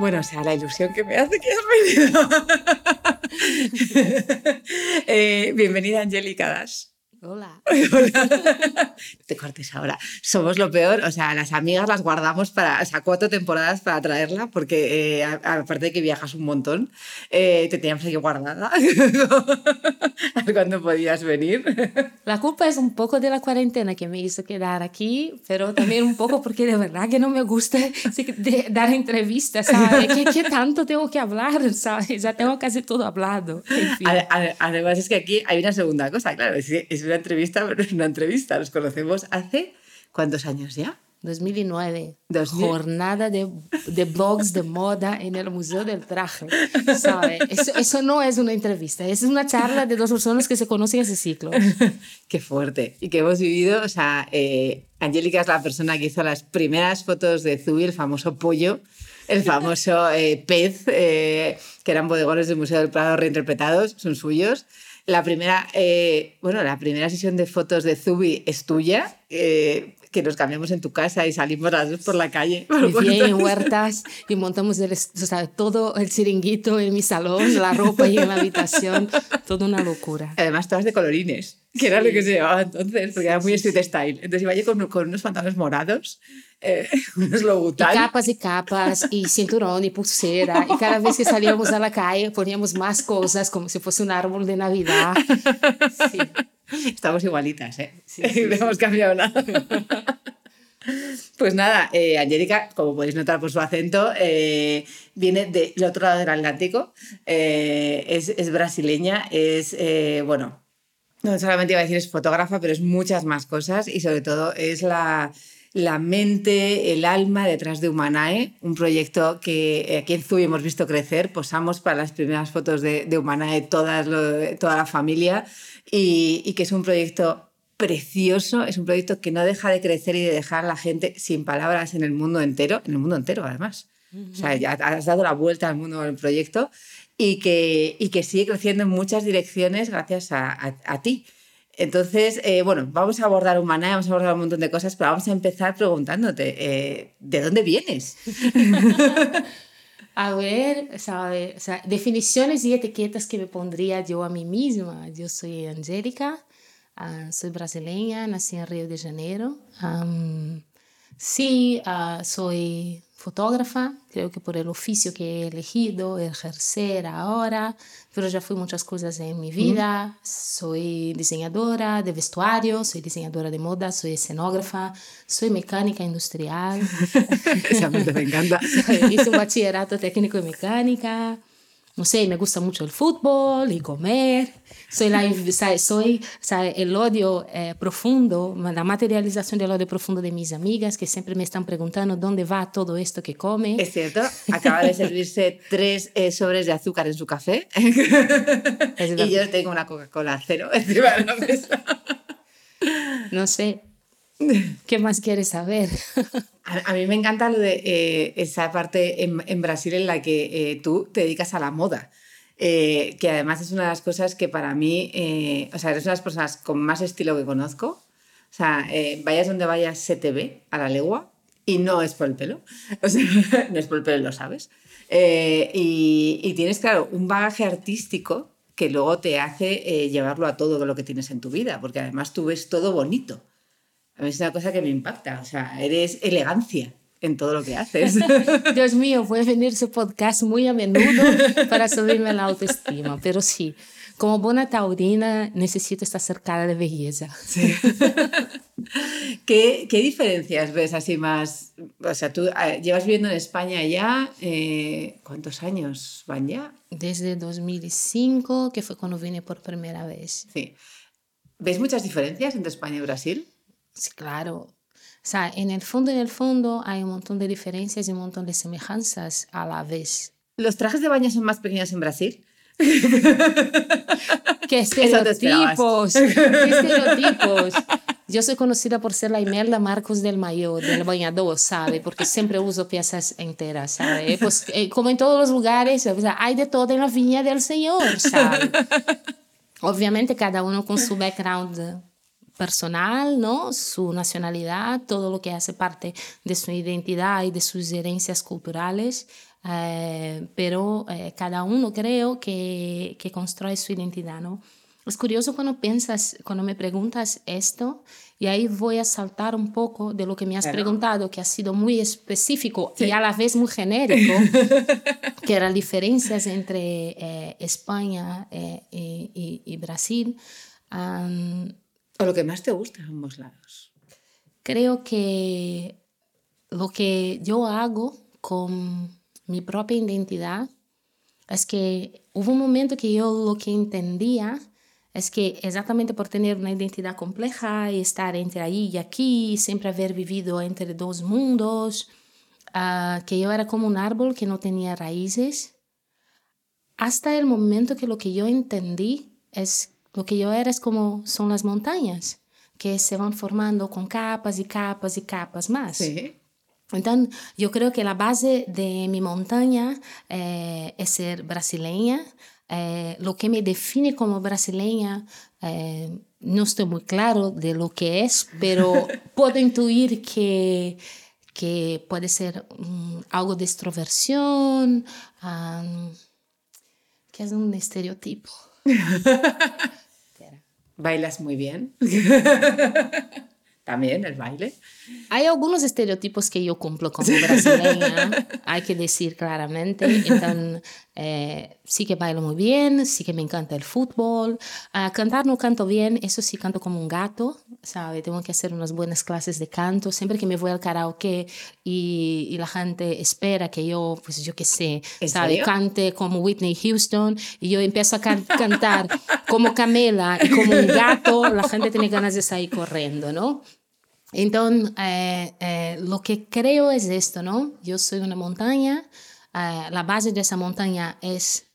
Bueno, o sea, la ilusión que me hace que has venido. Eh, bienvenida, Angélica Das. Hola. Te cortes ahora. Somos lo peor. O sea, las amigas las guardamos para, o sea, cuatro temporadas para traerla, porque eh, aparte de que viajas un montón, eh, te teníamos aquí guardada. cuándo podías venir. La culpa es un poco de la cuarentena que me hizo quedar aquí, pero también un poco porque de verdad que no me gusta dar entrevistas, ¿sabes? ¿Qué, ¿Qué, tanto tengo que hablar? ¿sabes? Ya tengo casi todo hablado. Además, es que aquí hay una segunda cosa, claro. Es, es una entrevista, pero es una entrevista. Nos conocemos hace cuántos años ya? 2009. Jornada de, de, blogs de moda en el Museo del Traje. ¿sabe? Eso, eso, no es una entrevista, es una charla de dos personas que se conocen ese ciclo. Qué fuerte. Y que hemos vivido, o sea, eh, Angélica es la persona que hizo las primeras fotos de Zubi, el famoso pollo, el famoso eh, pez, eh, que eran bodegones del Museo del Prado reinterpretados, son suyos. La primera, eh, bueno, la primera sesión de fotos de Zubi es tuya, eh, que nos cambiamos en tu casa y salimos las dos por la calle. Bien, en huertas y montamos el, o sea, todo el chiringuito en mi salón, la ropa y en la habitación, toda una locura. Además, todas de colorines, que era lo que se llevaba entonces, porque era muy street style. Entonces iba yo con, con unos pantalones morados eh, unos Y capas y capas, y cinturón y pulsera. Y cada vez que salíamos a la calle poníamos más cosas, como si fuese un árbol de Navidad. Sí. Estamos igualitas, ¿eh? Sí, no hemos cambiado nada. Pues nada, eh, Angélica, como podéis notar por su acento, eh, viene del otro lado del Atlántico, eh, es, es, brasileña, es, eh, bueno, no solamente iba a decir es fotógrafa, pero es muchas más cosas y sobre todo es la, la mente, el alma detrás de Humanae, un proyecto que aquí en Zuy hemos visto crecer. Posamos para las primeras fotos de, de Humanae toda la familia y, que es un proyecto precioso, es un proyecto que no deja de crecer y de dejar a la gente sin palabras en el mundo entero, en el mundo entero además. O sea, ya has dado la vuelta al mundo del proyecto y que, y que sigue creciendo en muchas direcciones gracias a, a, a ti. Entonces, eh, bueno, vamos a abordar Humana, vamos a abordar un montón de cosas, pero vamos a empezar preguntándote, eh, ¿de dónde vienes? a ver, sabe, o sea, definiciones y etiquetas que me pondría yo a mí misma. Yo soy Angélica, uh, soy brasileña, nací en Río de Janeiro. Um, sí, uh, soy fotógrafa, creo que por el oficio que he elegido, ejercer ahora, pero ya fui muchas cosas en mi vida. Mm. Soy diseñadora de vestuario, soy diseñadora de moda, soy escenógrafa, soy mecánica industrial. Esa me encanta. Hice un bachillerato técnico en mecánica no sé, me gusta mucho el fútbol y comer. Soy, la, soy el odio eh, profundo, la materialización del odio profundo de mis amigas que siempre me están preguntando dónde va todo esto que come. Es cierto, acaba de servirse tres eh, sobres de azúcar en su café y yo tengo una Coca-Cola cero encima de la mesa. No sé, ¿Qué más quieres saber? a, mí me encanta lo de eh, esa parte en, Brasil en la que eh, tú te dedicas a la moda. Eh, que además es una de las cosas que para mí, o sea, eres una de las personas con más estilo que conozco. O sea, vayas donde vayas, se te ve a la legua y no es por el pelo. O sea, no es por el pelo, lo sabes. Y, y, tienes, claro, un bagaje artístico que luego te hace llevarlo a todo lo que tienes en tu vida, porque además tú ves todo bonito. A mí es una cosa que me impacta, o sea, eres elegancia. en todo lo que haces. Dios mío, a venir su podcast muy a menudo para subirme la autoestima, pero sí, como buena taurina necesito estar cercada de belleza. Sí. ¿Qué, ¿Qué, diferencias ves así más? O sea, tú eh, llevas viviendo en España ya, eh, ¿cuántos años van ya? Desde 2005, que fue cuando vine por primera vez. Sí. ¿Ves muchas diferencias entre España y Brasil? Sí, claro. O sea, en el fondo, en el fondo hay un montón de diferencias y un montón de semejanzas a la vez. ¿Los trajes de baño son más pequeños en Brasil? ¿Qué estereotipos? ¿Qué estereotipos? Yo soy conocida por ser la Imelda Marcos del mayor, del bañador, ¿sabe? Porque siempre uso piezas enteras, ¿sabe? Pues, eh, como en todos los lugares, o sea, hay de todo en la viña del Señor, ¿sabe? Obviamente cada uno con su background personal, ¿no? Su nacionalidad, todo lo que hace parte de su identidad y de sus herencias culturales, eh, pero eh, cada uno creo que, que construye su identidad, ¿no? Es curioso cuando piensas, cuando me preguntas esto, y ahí voy a saltar un poco de lo que me has preguntado, que ha sido muy específico y a la vez muy genérico, que eran diferencias entre eh, España y, y, Brasil. ¿O lo que más te gusta en ambos lados? Creo que lo que yo hago con mi propia identidad es que hubo un momento que yo lo que entendía es que exactamente por tener una identidad compleja y estar entre ahí y aquí, siempre haber vivido entre dos mundos, uh, que yo era como un árbol que no tenía raíces, hasta el momento que lo que yo entendí es lo que yo era es como son las montañas, que se van formando con capas y capas y capas más. Sí. Entonces, yo creo que la base de mi montaña eh, es ser brasileña. Eh, lo que me define como brasileña, eh, no estoy muy claro de lo que es, pero puedo intuir que, que puede ser um, algo de extroversión, um, que es un estereotipo. Bailas muy bien. También el baile. Hay algunos estereotipos que yo cumplo como brasileña, hay que decir claramente. Entonces, eh, sí que bailo muy bien, sí que me encanta el fútbol. Uh, cantar no canto bien, eso sí canto como un gato, ¿sabe? Tengo que hacer unas buenas clases de canto. Siempre que me voy al karaoke y, y la gente espera que yo, pues yo qué sé, ¿sabe? Cante como Whitney Houston y yo empiezo a can cantar como Camela y como un gato, la gente tiene ganas de salir corriendo, ¿no? Entonces, eh, eh, lo que creo es esto, ¿no? Yo soy una montaña, eh, la base de esa montaña es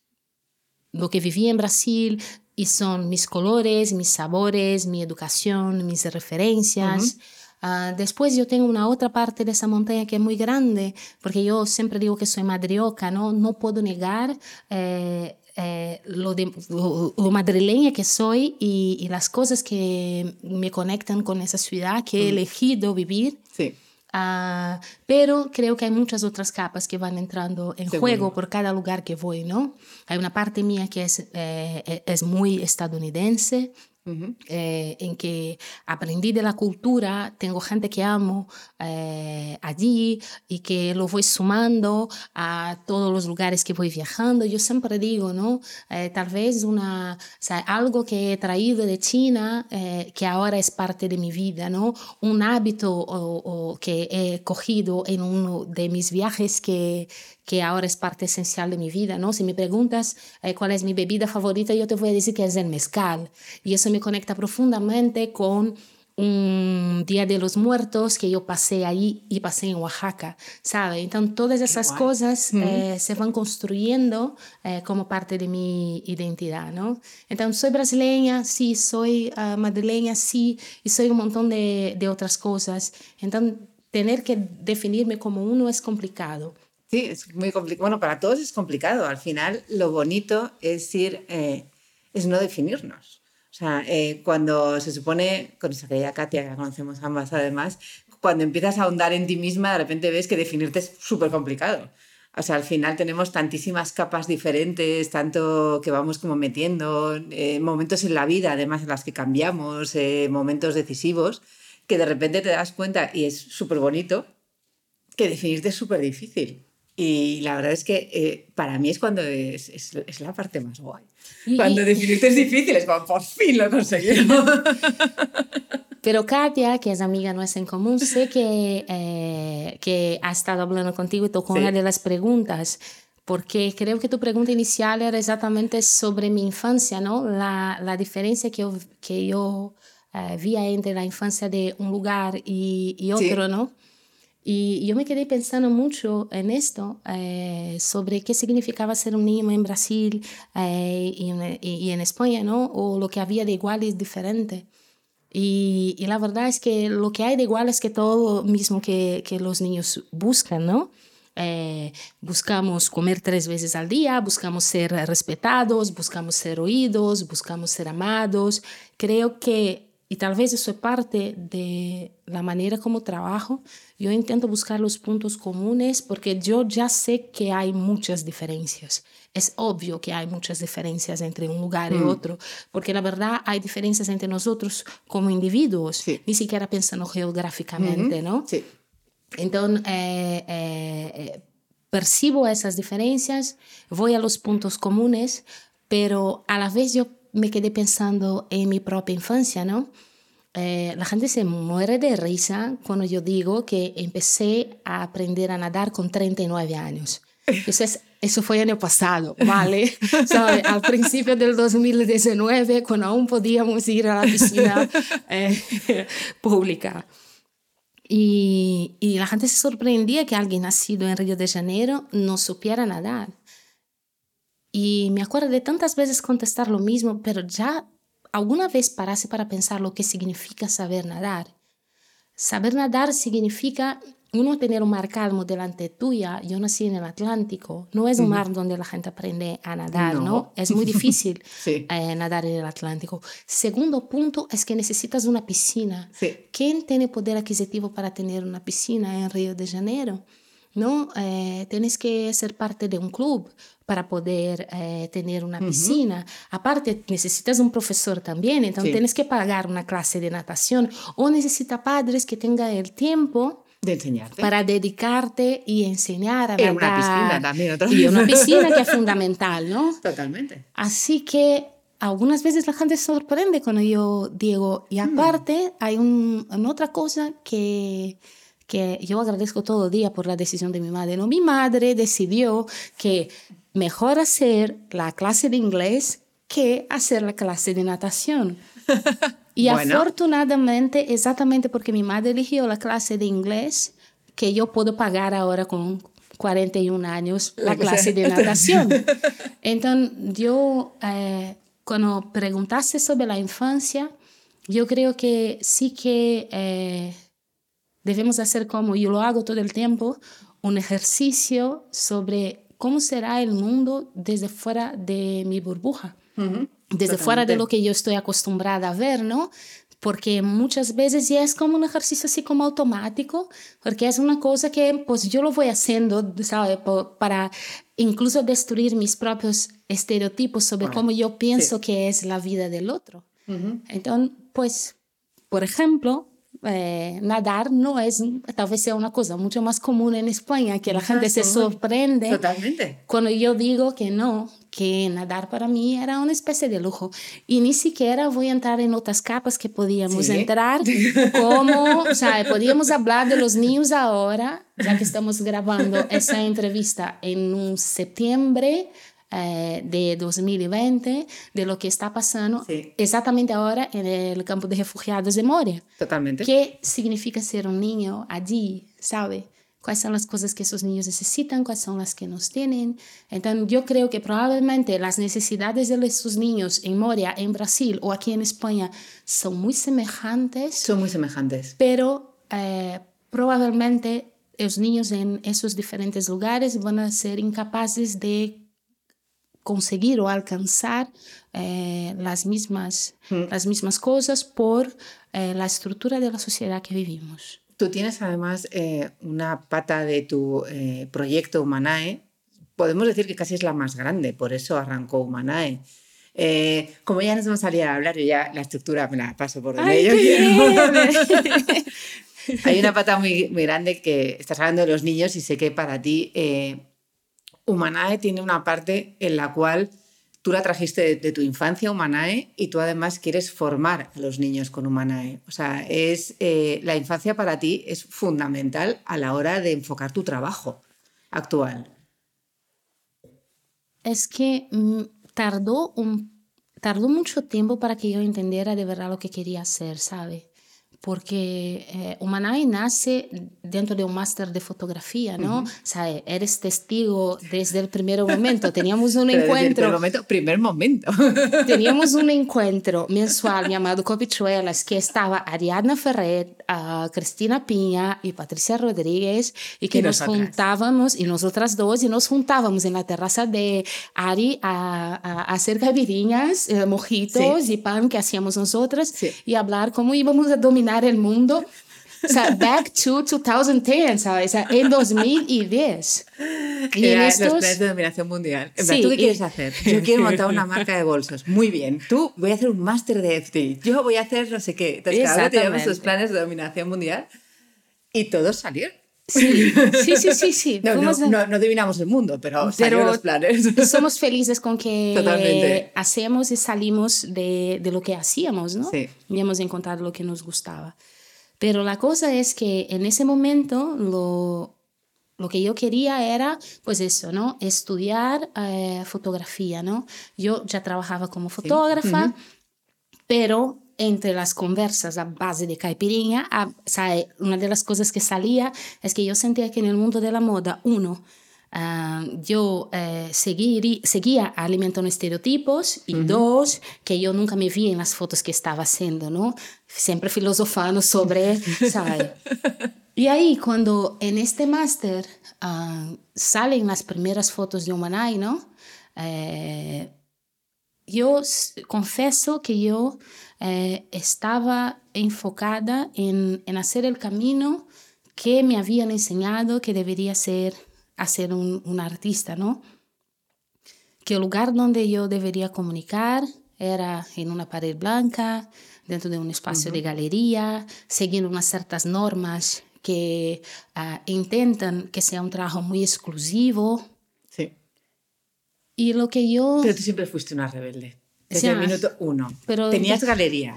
lo que viví en Brasil y son mis colores, mis sabores, mi educación, mis referencias. Uh, después yo tengo una otra parte de esa montaña que es muy grande, porque yo siempre digo que soy madrioca, ¿no? No puedo negar eh, eh, lo, de, lo, madrileña que soy y, y, las cosas que me conectan con esa ciudad que he elegido vivir. Sí. Uh, pero creo que hay muchas otras capas que van entrando en juego por cada lugar que voy, ¿no? Hay una parte mía que es, eh, es muy estadounidense, Uh -huh. eh, en que aprendí de la cultura, tengo gente que amo eh, allí y que lo voy sumando a todos los lugares que voy viajando. Yo siempre digo, ¿no? Eh, tal vez una, o sea, algo que he traído de China eh, que ahora es parte de mi vida, ¿no? Un hábito o, o que he cogido en uno de mis viajes que, que ahora es parte esencial de mi vida, ¿no? Si me preguntas eh, cuál es mi bebida favorita, yo te voy a decir que es el mezcal. Y eso me conecta profundamente con un Día de los Muertos que yo pasé ahí y pasé en Oaxaca, ¿sabe? Entonces todas esas cosas mm. eh, se van construyendo eh, como parte de mi identidad, ¿no? Entonces soy brasileña, sí, soy uh, madrileña, sí, y soy un montón de, de otras cosas. Entonces tener que definirme como uno es complicado. Sí, es muy complicado. Bueno, para todos es complicado. Al final, lo bonito es ir, eh, es no definirnos. O sea, eh, cuando se supone, con esa querida Katia, que conocemos ambas además, cuando empiezas a ahondar en ti misma, de repente ves que definirte es súper complicado. O sea, al final tenemos tantísimas capas diferentes, tanto que vamos como metiendo, eh, momentos en la vida, además en las que cambiamos, eh, momentos decisivos, que de repente te das cuenta y es súper bonito que definirte es súper difícil. Y la verdad es que eh, para mí es cuando es, es, es la parte más guay. Y- Cuando definirte es difícil, es como por fin lo he conseguido. Pero Katia, que es amiga nuestra en común, sé que, eh, que ha estado hablando contigo y tocó Sí. una de las preguntas, porque creo que tu pregunta inicial era exactamente sobre mi infancia, ¿no? La, la diferencia que yo, que yo eh, vía entre la infancia de un lugar y, y Sí. otro, ¿no? Y yo me quedé pensando mucho en esto, eh, sobre qué significaba ser un niño en Brasil eh, y, en, y- en España, ¿no? O lo que había de igual y diferente. Y, y la verdad es que lo que hay de igual es que todo lo mismo que, que los niños buscan, ¿no? Eh, buscamos comer tres veces al día, buscamos ser respetados, buscamos ser oídos, buscamos ser amados. Creo que, y tal vez eso es parte de la manera como trabajo, yo intento buscar los puntos comunes porque yo ya sé que hay muchas diferencias. Es obvio que hay muchas diferencias entre un lugar y otro, porque la verdad hay diferencias entre nosotros como individuos, Sí. ni siquiera pensando geográficamente, ¿no? Sí. Entonces, eh, eh, eh, percibo esas diferencias, voy a los puntos comunes, pero a la vez yo me quedé pensando en mi propia infancia, ¿no? Eh, la gente se muere de risa cuando yo digo que empecé a aprender a nadar con 39 años. Eso, es, eso fue año pasado, ¿vale? ¿Sabe? Al principio del 2019, cuando aún podíamos ir a la piscina eh, pública. Y, y la gente se sorprendía que alguien nacido en Río de Janeiro no supiera nadar. Y me acuerdo de tantas veces contestar lo mismo, pero ya alguna vez parase para pensar lo que significa saber nadar. Saber nadar significa uno tener un mar calmo delante tuya. Yo nací en el Atlántico. No es un mar donde la gente aprende a nadar, ¿no? No. Es muy difícil Sí. eh, nadar en el Atlántico. Segundo punto es que necesitas una piscina. Sí. ¿Quién tiene poder adquisitivo para tener una piscina en Río de Janeiro? ¿No? Eh, tienes que ser parte de un club para poder eh, tener una piscina. Aparte, necesitas un profesor también, entonces Sí. tienes que pagar una clase de natación o necesitas padres que tengan el tiempo De enseñarte. para dedicarte y enseñar a En una piscina también, otra Y vez. una piscina que es fundamental, ¿no? Totalmente. Así que algunas veces la gente se sorprende cuando yo digo, y aparte hay un, una otra cosa que, que yo agradezco todo el día por la decisión de mi madre. No, mi madre decidió que mejor hacer la clase de inglés que hacer la clase de natación. Y Bueno. afortunadamente, exactamente porque mi madre eligió la clase de inglés, que yo puedo pagar ahora con 41 años la clase de natación. Entonces, yo, eh, cuando preguntaste sobre la infancia, yo creo que sí que eh, debemos hacer como yo lo hago todo el tiempo, un ejercicio sobre cómo será el mundo desde fuera de mi burbuja, Ujú. desde fuera de Totalmente. lo que yo estoy acostumbrada a ver, ¿no? Porque muchas veces ya es como un ejercicio así como automático, porque es una cosa que pues yo lo voy haciendo, ¿sabe? Po- Para incluso destruir mis propios estereotipos sobre Bueno, cómo yo pienso que es la vida del otro. Ujú. Entonces, pues, por ejemplo, eh, nadar no es, tal vez sea una cosa mucho más común en España, que la gente se sorprende Totalmente. cuando yo digo que no, que nadar para mí era una especie de lujo. Y ni siquiera voy a entrar en otras capas que podíamos Sí. entrar, como, o sea, podíamos hablar de los niños ahora, ya que estamos grabando esa entrevista en un septiembre eh, de 2020, de lo que está pasando Sí. exactamente ahora en el campo de refugiados de Moria. Totalmente. ¿Qué significa ser un niño allí? ¿Sabe? ¿Cuáles son las cosas que esos niños necesitan? ¿Cuáles son las que nos tienen? Entonces, yo creo que probablemente las necesidades de esos niños en Moria, en Brasil o aquí en España son muy semejantes, Son muy semejantes. pero eh, probablemente los niños en esos diferentes lugares van a ser incapaces de conseguir o alcanzar eh, las, mismas, las mismas cosas por eh, la estructura de la sociedad que vivimos. Tú tienes además eh, una pata de tu proyecto Humanae. Podemos decir que casi es la más grande, por eso arrancó Humanae. Eh, como ya nos vamos a salir a hablar, yo ya la estructura me la paso por donde ¡Ay, yo quiero. Hay una pata muy, muy grande que estás hablando de los niños y sé que para ti eh, Humanae tiene una parte en la cual tú la trajiste de, tu infancia, Humanae, y tú además quieres formar a los niños con Humanae. O sea, es, eh, la infancia para ti es fundamental a la hora de enfocar tu trabajo actual. Es que mm, tardó, un, tardó mucho tiempo para que yo entendiera de verdad lo que quería hacer, ¿sabe? Porque eh, nace dentro de un máster de fotografía, ¿no? O sea, eres testigo desde el primer momento. Teníamos un encuentro. Primer momento, primer momento. teníamos un encuentro mensual llamado Copichuelas, que estaba Ariadna Ferret, uh, Cristina Piña y Patricia Rodríguez, y que y nos juntábamos, y nosotras dos, y nos juntábamos en la terraza de Ari a, a, a hacer gavirinhas, eh, mojitos sí. y pan que hacíamos nosotras, sí. y hablar cómo íbamos a dominar el mundo. O sea, back to 2010, ¿sabes? O sea, en 2010. Y en estos... los planes de dominación mundial. En plan, sí, ¿Tú qué quieres y... hacer? Yo quiero montar una marca de bolsos. Muy bien. Tú voy a hacer un máster de FT. Yo voy a hacer no sé qué. Entonces, cada uno teníamos sus planes de dominación mundial y todos salieron. Sí, sí, sí, sí. sí. No, no, no, no, adivinamos el mundo, pero, pero los planes. Somos felices con que Totalmente. hacemos y salimos de, de, lo que hacíamos, ¿no? Sí. Y hemos encontrado lo que nos gustaba. Pero la cosa es que en ese momento lo, lo que yo quería era, pues eso, ¿no? Estudiar eh, fotografía, ¿no? Yo ya trabajaba como fotógrafa, sí. uh -huh. pero entre las conversas a base de caipirinha, a, sabe, una de las cosas que salía es que yo sentía que en el mundo de la moda, uno, uh, yo eh, seguir, seguía alimentando estereotipos y uh -huh. dos, que yo nunca me vi en las fotos que estaba haciendo, ¿no? Siempre filosofando sobre, ¿sabe? Y ahí cuando en este máster uh, salen las primeras fotos de Humanay, ¿no? Eh, yo confieso que yo eh, estaba enfocada en, en, hacer el camino que me habían enseñado que debería ser hacer un, un, artista, ¿no? Que el lugar donde yo debería comunicar era en una pared blanca, dentro de un espacio uh -huh. de galería, siguiendo unas ciertas normas que uh, intentan que sea un trabajo muy exclusivo. Sí. Y lo que yo... Pero tú siempre fuiste una rebelde. Desde el minuto uno. Pero Tenías galería,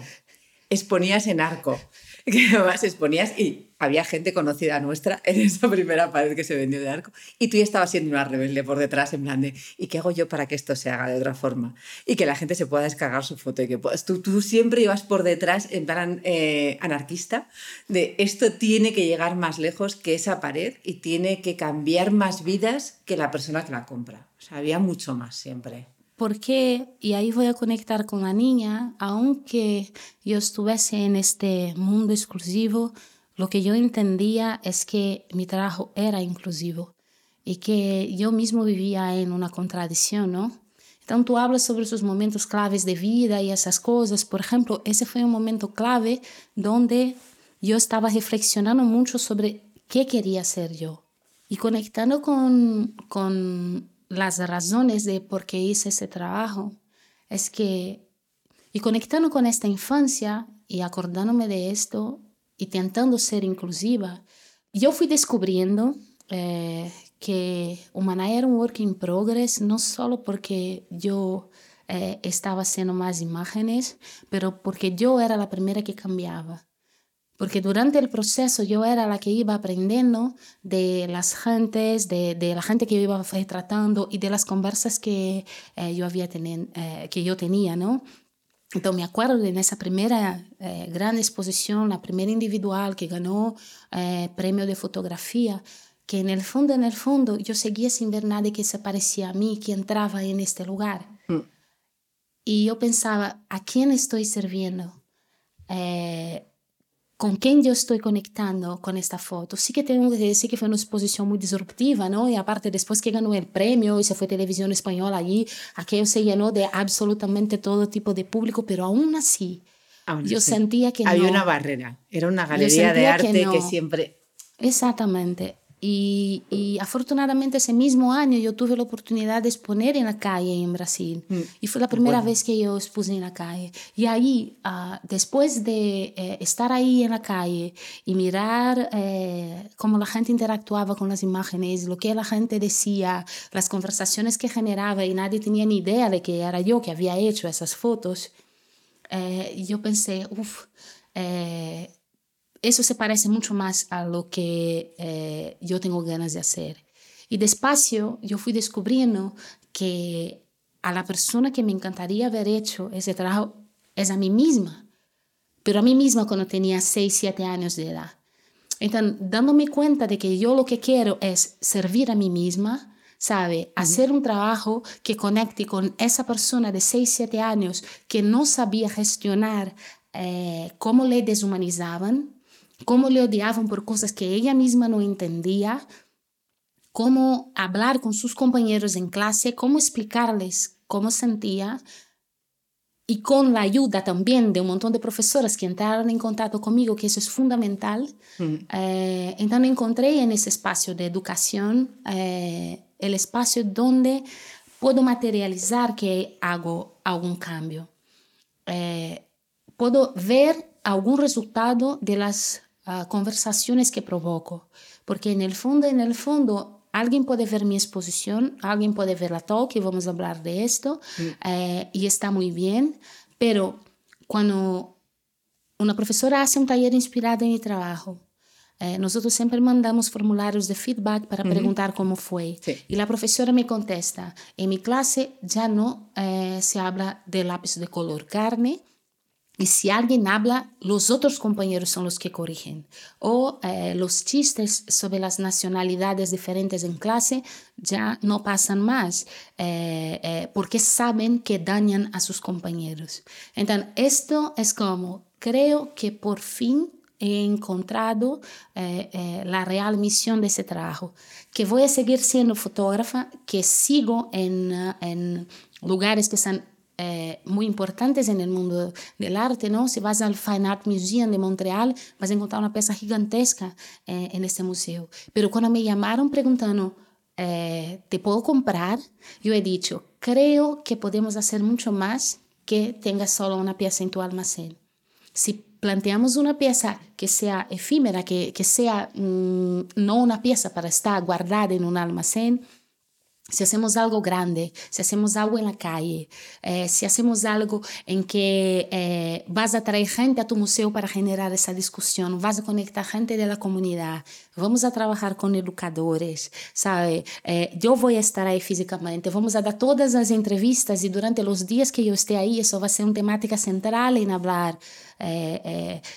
exponías en arco, que además exponías y había gente conocida nuestra en esa primera pared que se vendió de arco y tú ya estabas siendo una rebelde por detrás en plan de ¿y qué hago yo para que esto se haga de otra forma? Y que la gente se pueda descargar su foto y que puedas, tú, tú siempre ibas por detrás en plan eh, anarquista de esto tiene que llegar más lejos que esa pared y tiene que cambiar más vidas que la persona que la compra. O sea, había mucho más siempre. Porque, y ahí voy a conectar con la niña, aunque yo estuviese en este mundo exclusivo, lo que yo entendía es que mi trabajo era inclusivo y que yo mismo vivía en una contradicción, ¿no? Entonces tú hablas sobre esos momentos claves de vida y esas cosas. Por ejemplo, ese fue un momento clave donde yo estaba reflexionando mucho sobre qué quería ser yo y conectando con, con las razones de por qué hice ese trabajo es que, y conectando con esta infancia y acordándome de esto y intentando ser inclusiva, yo fui descubriendo eh, que Humana era un work in progress, no solo porque yo eh, estaba haciendo más imágenes, pero porque yo era la primera que cambiaba. Porque durante el proceso yo era la que iba aprendiendo de las gentes, de, de la gente que yo iba tratando y de las conversas que, eh, yo, había tenen, eh, que yo tenía, ¿no? Entonces me acuerdo de esa primera eh, gran exposición, la primera individual que ganó eh, premio de fotografía, que en el fondo, en el fondo, yo seguía sin ver nadie que se parecía a mí, que entraba en este lugar. Mm. Y yo pensaba, ¿a quién estoy sirviendo? Eh, con quién yo estoy conectando con esta foto. Sí que tengo que decir que fue una exposición muy disruptiva, ¿no? Y aparte, después que ganó el premio y se fue televisión española allí, aquello se llenó de absolutamente todo tipo de público, pero aún así, aún yo sentía que Había no. una barrera, era una galería de arte que, no. que, siempre... Exactamente. Y, y, afortunadamente ese mismo año yo tuve la oportunidad de exponer en la calle en Brasil. Mm, y fue la primera vez que yo expuse en la calle. Y ahí, uh, después de eh, estar ahí en la calle y mirar eh, cómo la gente interactuaba con las imágenes, lo que la gente decía, las conversaciones que generaba y nadie tenía ni idea de que era yo que había hecho esas fotos, eh, yo pensé, uff, eso se parece mucho más a lo que eh, yo tengo ganas de hacer. Y despacio yo fui descubriendo que a la persona que me encantaría haber hecho ese trabajo es a mí misma, pero a mí misma cuando tenía 6, 7 años de edad. Entonces, dándome cuenta de que yo lo que quiero es servir a mí misma, ¿sabe? Hacer un trabajo que conecte con esa persona de 6, 7 años que no sabía gestionar eh, cómo le deshumanizaban, cómo le odiaban por cosas que ella misma no entendía, cómo hablar con sus compañeros en clase, cómo explicarles cómo sentía y con la ayuda también de un montón de profesoras que entraron en contacto conmigo, que eso es fundamental. Mm. Eh, entonces encontré en ese espacio de educación eh, el espacio donde puedo materializar que hago algún cambio. Eh, puedo ver algún resultado de las conversaciones que provoco, porque en el fondo, en el fondo, alguien puede ver mi exposición, alguien puede ver la talk y vamos a hablar de esto, eh, y está muy bien, pero cuando una profesora hace un taller inspirado en mi trabajo, eh, nosotros siempre mandamos formularios de feedback para preguntar cómo fue. Y la profesora me contesta, en mi clase ya no eh, se habla de lápiz de color carne, y si alguien habla, los otros compañeros son los que corrigen. O eh, los chistes sobre las nacionalidades diferentes en clase ya no pasan más eh, eh, porque saben que dañan a sus compañeros. Entonces, esto es como, creo que por fin he encontrado la real misión de ese trabajo, que voy a seguir siendo fotógrafa, que sigo en, en lugares que están eh, muy importantes en el mundo del arte, ¿no? Si vas al Fine Art Museum de Montreal, vas a encontrar una pieza gigantesca eh, en este museo. Pero cuando me llamaron preguntando, eh, ¿te puedo comprar? Yo he dicho, creo que podemos hacer mucho más que tengas solo una pieza en tu almacén. Si planteamos una pieza que sea efímera, que, que sea mm, no una pieza para estar guardada en un almacén, si hacemos algo grande, si hacemos algo en la calle, eh, si hacemos algo en que eh, vas a traer gente a tu museo para generar esa discusión, vas a conectar gente de la comunidad, vamos a trabajar con educadores, ¿sabe? Eh, yo voy a estar ahí físicamente, vamos a dar todas las entrevistas y durante los días que yo esté ahí, eso va a ser una temática central en hablar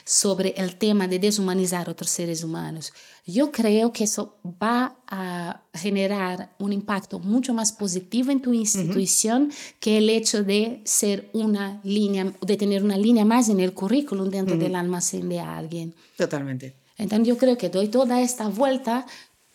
sobre el tema de deshumanizar otros seres humanos. Yo creo que eso va a generar un impacto mucho más positivo en tu institución que el hecho de ser una línea, de tener una línea más en el currículum dentro del almacén de alguien. Totalmente. Entonces yo creo que doy toda esta vuelta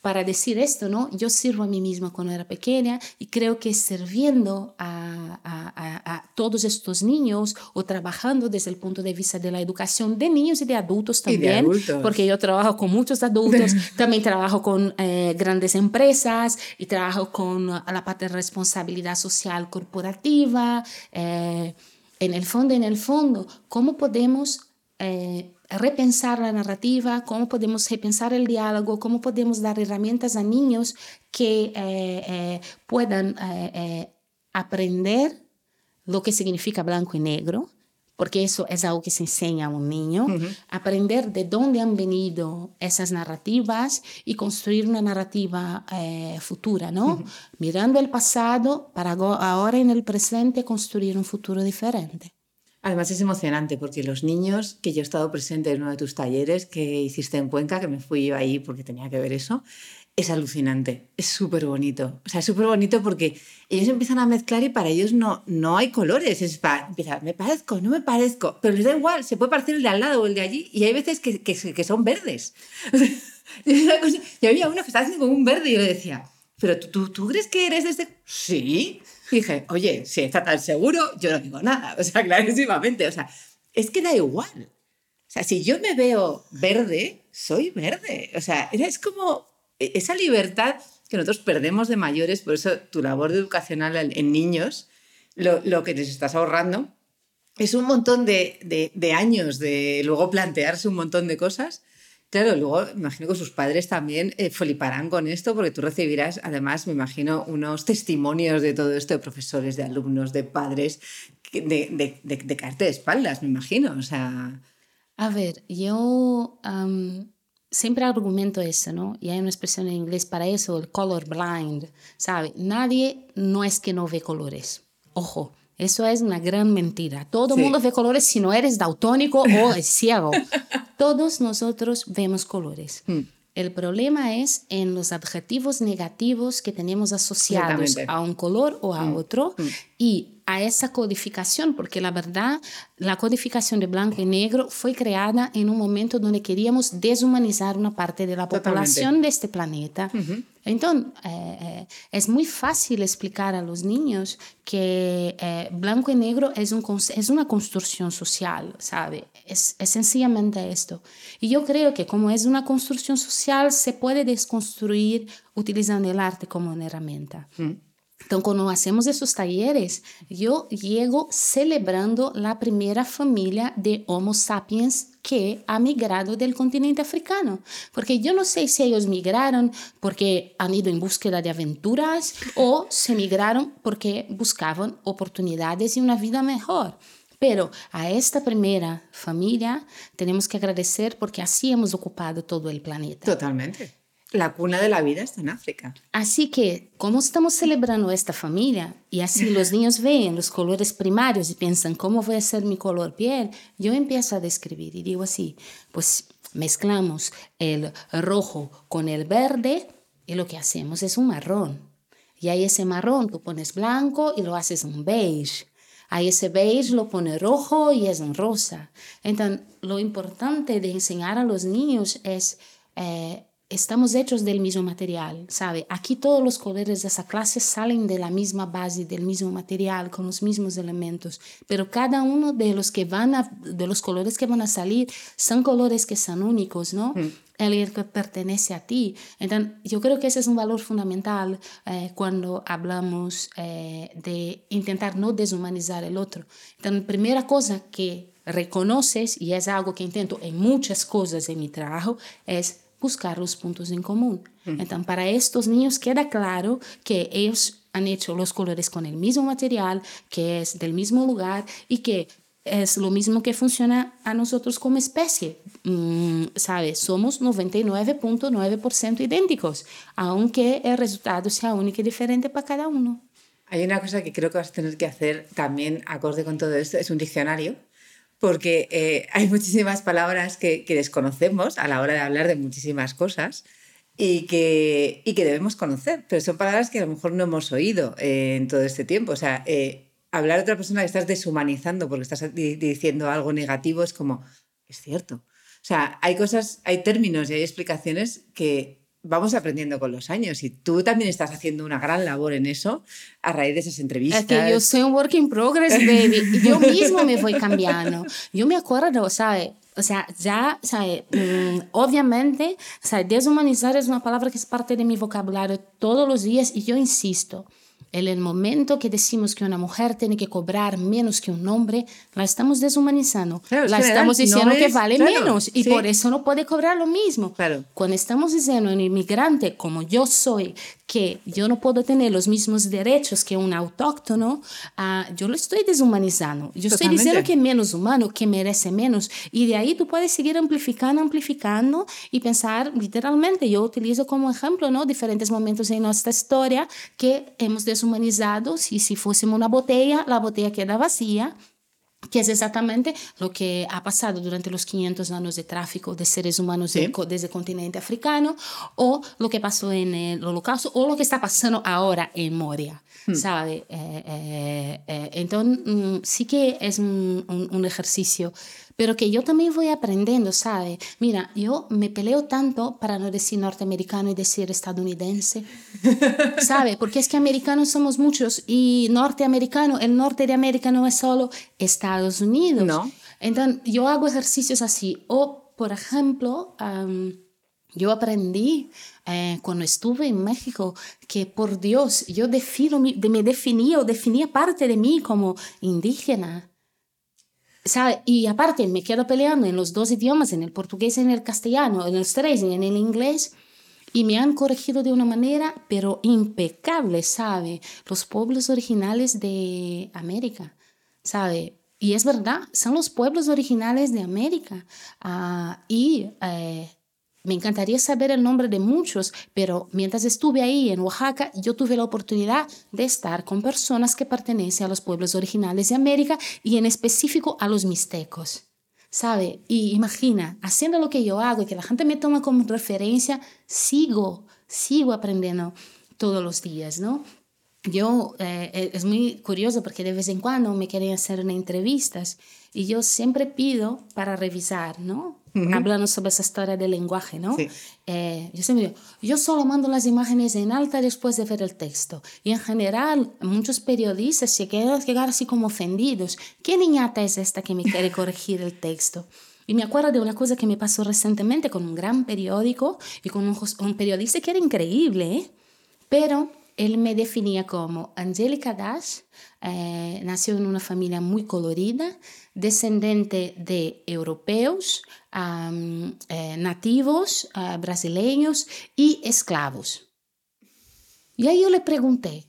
para decir esto, ¿no? Yo sirvo a mí misma cuando era pequeña y creo que sirviendo a, a, a, todos estos niños o trabajando desde el punto de vista de la educación de niños y de adultos también, porque yo trabajo con muchos adultos, también trabajo con eh, grandes empresas y trabajo con la parte de responsabilidad social corporativa. Eh, en el fondo, en el fondo, ¿cómo podemos... Eh, repensar la narrativa, cómo podemos repensar el diálogo, cómo podemos dar herramientas a niños que eh, eh, puedan eh, aprender lo que significa blanco y negro, porque eso es algo que se enseña a un niño, aprender de dónde han venido esas narrativas y construir una narrativa futura, ¿no? Mirando el pasado para ahora en el presente construir un futuro diferente. Además es emocionante porque los niños, que yo he estado presente en uno de tus talleres que hiciste en Cuenca, que me fui ahí porque tenía que ver eso, es alucinante, es súper bonito. O sea, es súper bonito porque ellos empiezan a mezclar y para ellos no, no hay colores. Es para, empieza, me parezco, no me parezco, pero les da igual, se puede parecer el de al lado o el de allí y hay veces que, que, son verdes. y había uno que estaba haciendo como un verde y yo le decía, ¿pero tú, tú, crees que eres de este? Sí, dije, oye, si está tan seguro, yo no digo nada. O sea, clarísimamente. O sea, es que da igual. O sea, si yo me veo verde, soy verde. O sea, es como e-, esa libertad que nosotros perdemos de mayores, por eso tu labor educacional en niños, lo, lo que les estás ahorrando es un montón de, de, de, años de luego plantearse un montón de cosas. Claro, luego imagino que sus padres también eh, fliparán con esto porque tú recibirás, además, me imagino, unos testimonios de todo esto de profesores, de alumnos, de padres, de, de, de, de caerte de espaldas, me imagino. O sea... A ver, yo um, siempre argumento eso, ¿no? Y hay una expresión en inglés para eso, el color blind, ¿sabe? Nadie no es que no ve colores. Ojo, eso es una gran mentira. Todo el sí. mundo ve colores si no eres daltónico o ciego. Todos nosotros vemos colores. Mm. El problema es en los adjetivos negativos que tenemos asociados a un color o a mm. otro mm. y a esa codificación, porque la verdad, la codificación de blanco y negro fue creada en un momento donde queríamos deshumanizar una parte de la población Totalmente. de este planeta. Uh -huh. Entonces, eh, es muy fácil explicar a los niños que eh, blanco y negro es, un, es una construcción social, ¿sabe? Es, es sencillamente esto. Y yo creo que como es una construcción social, se puede desconstruir utilizando el arte como una herramienta. Uh -huh. Então, quando hacemos esses talleres, eu llego celebrando a primeira família de Homo sapiens que ha migrado del continente africano. Porque eu não sei se eles migraram porque han ido em búsqueda de aventuras ou se migraram porque buscavam oportunidades e uma vida melhor. Pero a esta primeira família temos que agradecer porque assim hemos ocupado todo o planeta. Totalmente. La cuna de la vida está en África. Así que, como estamos celebrando esta familia y así los niños ven los colores primarios y piensan, ¿cómo voy a ser mi color piel? Yo empiezo a describir y digo así, pues mezclamos el rojo con el verde y lo que hacemos es un marrón. Y ahí ese marrón tú pones blanco y lo haces un beige. Ahí ese beige lo pone rojo y es un rosa. Entonces, lo importante de enseñar a los niños es... Eh, estamos hechos del mismo material, ¿sabe? Aquí todos los colores de esa clase salen de la misma base, del mismo material, con los mismos elementos, pero cada uno de los que van a, de los colores que van a salir son colores que son únicos, ¿no? Mm. El que pertenece a ti. Entonces, yo creo que ese es un valor fundamental eh, cuando hablamos eh, de intentar no deshumanizar el otro. Entonces, la primera cosa que reconoces, y es algo que intento en muchas cosas en mi trabajo, es buscar los puntos en común. Mm. Entonces, para estos niños queda claro que ellos han hecho los colores con el mismo material, que es del mismo lugar y que es lo mismo que funciona a nosotros como especie. Mm, ¿Sabes? Somos 99.9% idénticos, aunque el resultado sea único y diferente para cada uno. Hay una cosa que creo que vas a tener que hacer también acorde con todo esto, es un diccionario porque eh, hay muchísimas palabras que, desconocemos a la hora de hablar de muchísimas cosas y que, y que debemos conocer, pero son palabras que a lo mejor no hemos oído eh, en todo este tiempo. O sea, eh, hablar de otra persona que estás deshumanizando porque estás diciendo algo negativo es como, es cierto. O sea, hay cosas, hay términos y hay explicaciones que vamos aprendiendo con los años y tú también estás haciendo una gran labor en eso a raíz de esas entrevistas. Es que yo soy un work in progress, baby. Yo mismo me voy cambiando. Yo me acuerdo, ¿sabes? O sea, ya, ¿sabes? Mm, obviamente, ¿sabes? deshumanizar es una palabra que es parte de mi vocabulario todos los días y yo insisto. En el momento que decimos que una mujer tiene que cobrar menos que un hombre, la estamos deshumanizando. Claro, la estamos diciendo no es, que vale claro, menos y sí. por eso no puede cobrar lo mismo. Claro. Cuando estamos diciendo un inmigrante como yo soy, que yo no puedo tener los mismos derechos que un autóctono, uh, yo lo estoy deshumanizando. Yo Totalmente. estoy diciendo que es menos humano, que merece menos. Y de ahí tú puedes seguir amplificando, amplificando y pensar literalmente. Yo utilizo como ejemplo ¿no? diferentes momentos en nuestra historia que hemos deshumanizado. Si, si fuésemos una botella, la botella queda vacía que es exactamente lo que ha pasado durante los 500 años de tráfico de seres humanos sí. desde el continente africano, o lo que pasó en el holocausto, o lo que está pasando ahora en Moria, hmm. ¿sabe? Eh, eh, eh, entonces, mm, sí que es un, un, un ejercicio pero que yo también voy aprendiendo, ¿sabe? Mira, yo me peleo tanto para no decir norteamericano y decir estadounidense, ¿sabe? Porque es que americanos somos muchos y norteamericano, el norte de América no es solo Estados Unidos. No. Entonces, yo hago ejercicios así. O, por ejemplo, um, Yo aprendí eh, cuando estuve en México que por Dios, yo defino, me definía o definía parte de mí como indígena. ¿Sabe? Y aparte me quedo peleando en los dos idiomas, en el portugués en el castellano, en los tres, en el inglés. Y me han corregido de una manera, pero impecable, ¿sabe? Los pueblos originales de América, ¿sabe? Y es verdad, son los pueblos originales de América. Uh, y eh, me encantaría saber el nombre de muchos, pero mientras estuve ahí en Oaxaca, yo tuve la oportunidad de estar con personas que pertenecen a los pueblos originales de América y en específico a los mixtecos. ¿Sabe? Y imagina, haciendo lo que yo hago y que la gente me toma como referencia, sigo, sigo aprendiendo todos los días, ¿no? Yo, eh, es muy curioso porque de vez en cuando me quieren hacer entrevistas y yo siempre pido para revisar, ¿no? hablando sobre esa historia del lenguaje, ¿no? Eh, yo siempre digo, yo solo mando las imágenes en alta después de ver el texto. Y en general, muchos periodistas se quedan, así como ofendidos. ¿Qué niñata es esta que me quiere corregir el texto? Y me acuerdo de una cosa que me pasó recientemente con un gran periódico y con un, un periodista que era increíble, ¿eh? pero él me definía como Angélica Dash, eh, nació en una familia muy colorida, descendente de europeos, eh, nativos uh, brasileños y esclavos. Y ahí yo le pregunté,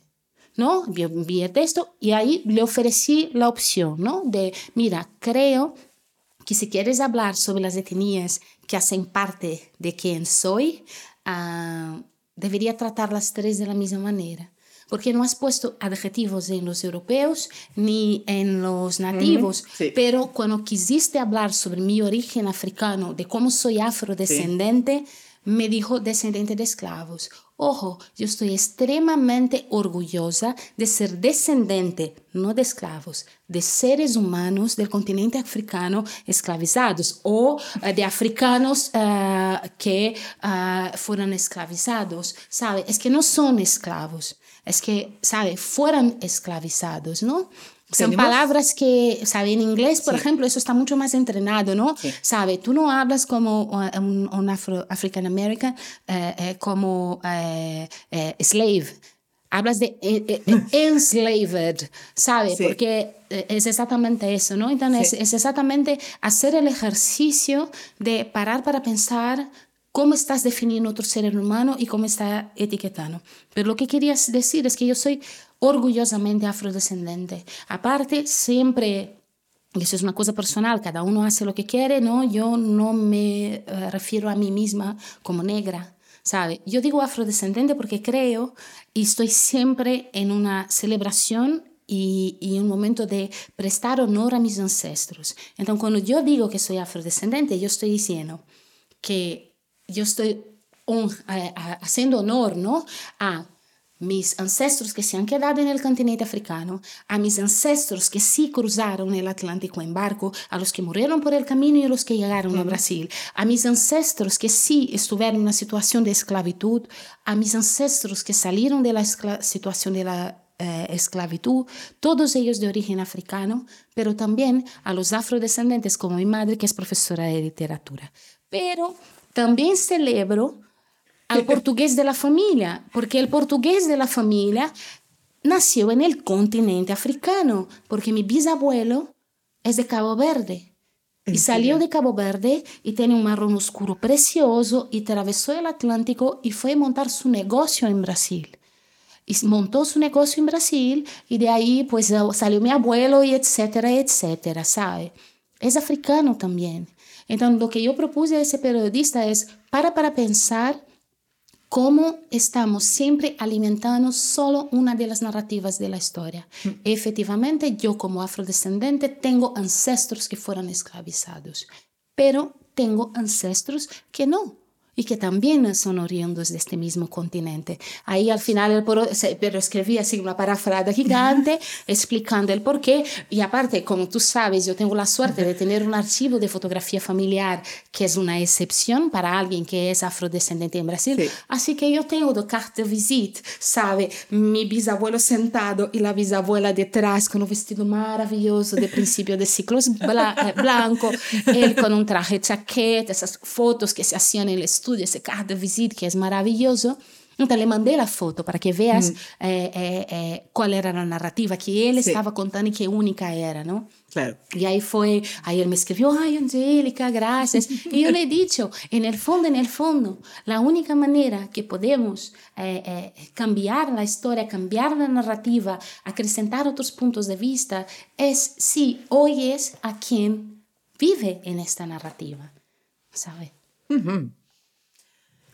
¿no? Vi el texto y ahí le ofrecí la opción, ¿no? De, mira, creo que si quieres hablar sobre las etnias que hacen parte de quien soy, uh, debería tratar las tres de la misma manera porque no has puesto adjetivos en los europeos ni en los nativos, pero cuando quisiste hablar sobre mi origen africano, de cómo soy afrodescendente, me dijo descendiente de esclavos. Ojo, yo estoy extremadamente orgullosa de ser descendente, no de esclavos, de seres humanos del continente africano esclavizados o uh, de africanos uh, que uh, fueron esclavizados. ¿Sabe? Es que no son esclavos es que, ¿sabe? Fueran esclavizados, ¿no? Son palabras que, ¿sabe? En inglés, por ejemplo, eso está mucho más entrenado, ¿no? ¿Sabe? Tú no hablas como un, un Afro, African American eh, eh, como eh, slave. Hablas de enslaved, ¿sabe? Porque es exactamente eso, ¿no? Entonces, es exactamente hacer el ejercicio de parar para pensar cómo estás definiendo otro ser humano y cómo está etiquetando. Pero lo que querías decir es que yo soy orgullosamente afrodescendente. Aparte, siempre, eso es una cosa personal, cada uno hace lo que quiere, ¿no? Yo no me uh, refiero a mí misma como negra. ¿Sabe? Yo digo afrodescendente porque creo y estoy siempre en una celebración y, y, un momento de prestar honor a mis ancestros. Entonces, cuando yo digo que soy afrodescendente, yo estoy diciendo que yo estoy haciendo honor ¿no? a mis ancestros que se han quedado en el continente africano, a mis ancestros que sí cruzaron el Atlántico en barco, a los que murieron por el camino y a los que llegaron a Brasil, a mis ancestros que sí estuvieron en una situación de esclavitud, a mis ancestros que salieron de la situación de la eh, esclavitud, todos ellos de origen africano, pero también a los afrodescendentes como mi madre, que es profesora de literatura. Pero también celebro al portugués de la familia, porque el portugués de la familia nació en el continente africano, porque mi bisabuelo es de Cabo Verde. Y salió de Cabo Verde y tiene un marrón oscuro precioso y atravesó el Atlántico y fue a montar su negocio en Brasil. Y montó su negocio en Brasil y de ahí pues salió mi abuelo y etcétera, etcétera, ¿sabe? Es africano también. Entonces, lo que yo propuse a ese periodista es para para pensar cómo estamos siempre alimentando solo una de las narrativas de la historia. Mm. Efectivamente, yo como afrodescendente tengo ancestros que fueron esclavizados, pero tengo ancestros que no y que también son oriundos de este mismo continente. Ahí al final, pero escribí así una parafrada gigante explicando el porqué y aparte, como tú sabes, yo tengo la suerte de tener un archivo de fotografía familiar que es una excepción para alguien que es afrodescendente en Brasil. Así que yo tengo de carte de visite, ¿sabe? Mi bisabuelo sentado y la bisabuela detrás con un vestido maravilloso de principio de ciclos bla eh, blanco, él con un traje chaqueta, esas fotos que se hacían en el estudio estudio, ese card de visita que es maravilloso. Entonces le mandé la foto para que veas eh, eh, eh, cuál era la narrativa que él Sí. estaba contando y qué única era, ¿no? Claro. Y ahí fue, ahí él me escribió, ay Angélica, gracias. Y yo le he dicho, en el fondo, en el fondo, la única manera que podemos eh, eh, cambiar la historia, cambiar la narrativa, acrescentar otros puntos de vista, es si oyes a quien vive en esta narrativa, ¿sabes?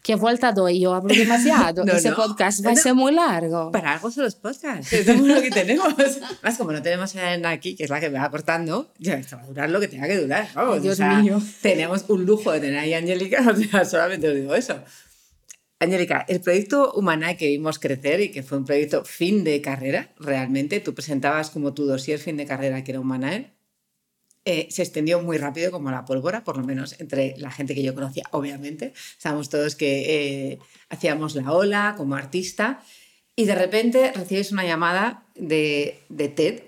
¿Qué vuelta doy? Yo hablo demasiado. No, Ese no. podcast va a ser muy largo. Para algo son los podcasts. Es lo que tenemos. Más como no tenemos a Elena aquí, que es la que me va cortando, ya esto va a durar lo que tenga que durar. Vamos, Ay, Dios o sea, mío. Tenemos un lujo de tener ahí a Angélica, o sea, solamente os digo eso. Angélica, el proyecto Humana que vimos crecer y que fue un proyecto fin de carrera, realmente, tú presentabas como tu dossier fin de carrera que era Humanae, eh, se extendió muy rápido como la pólvora, por lo menos entre la gente que yo conocía, obviamente. Sabemos todos que eh, hacíamos la ola como artista y de repente recibes una llamada de, de TED,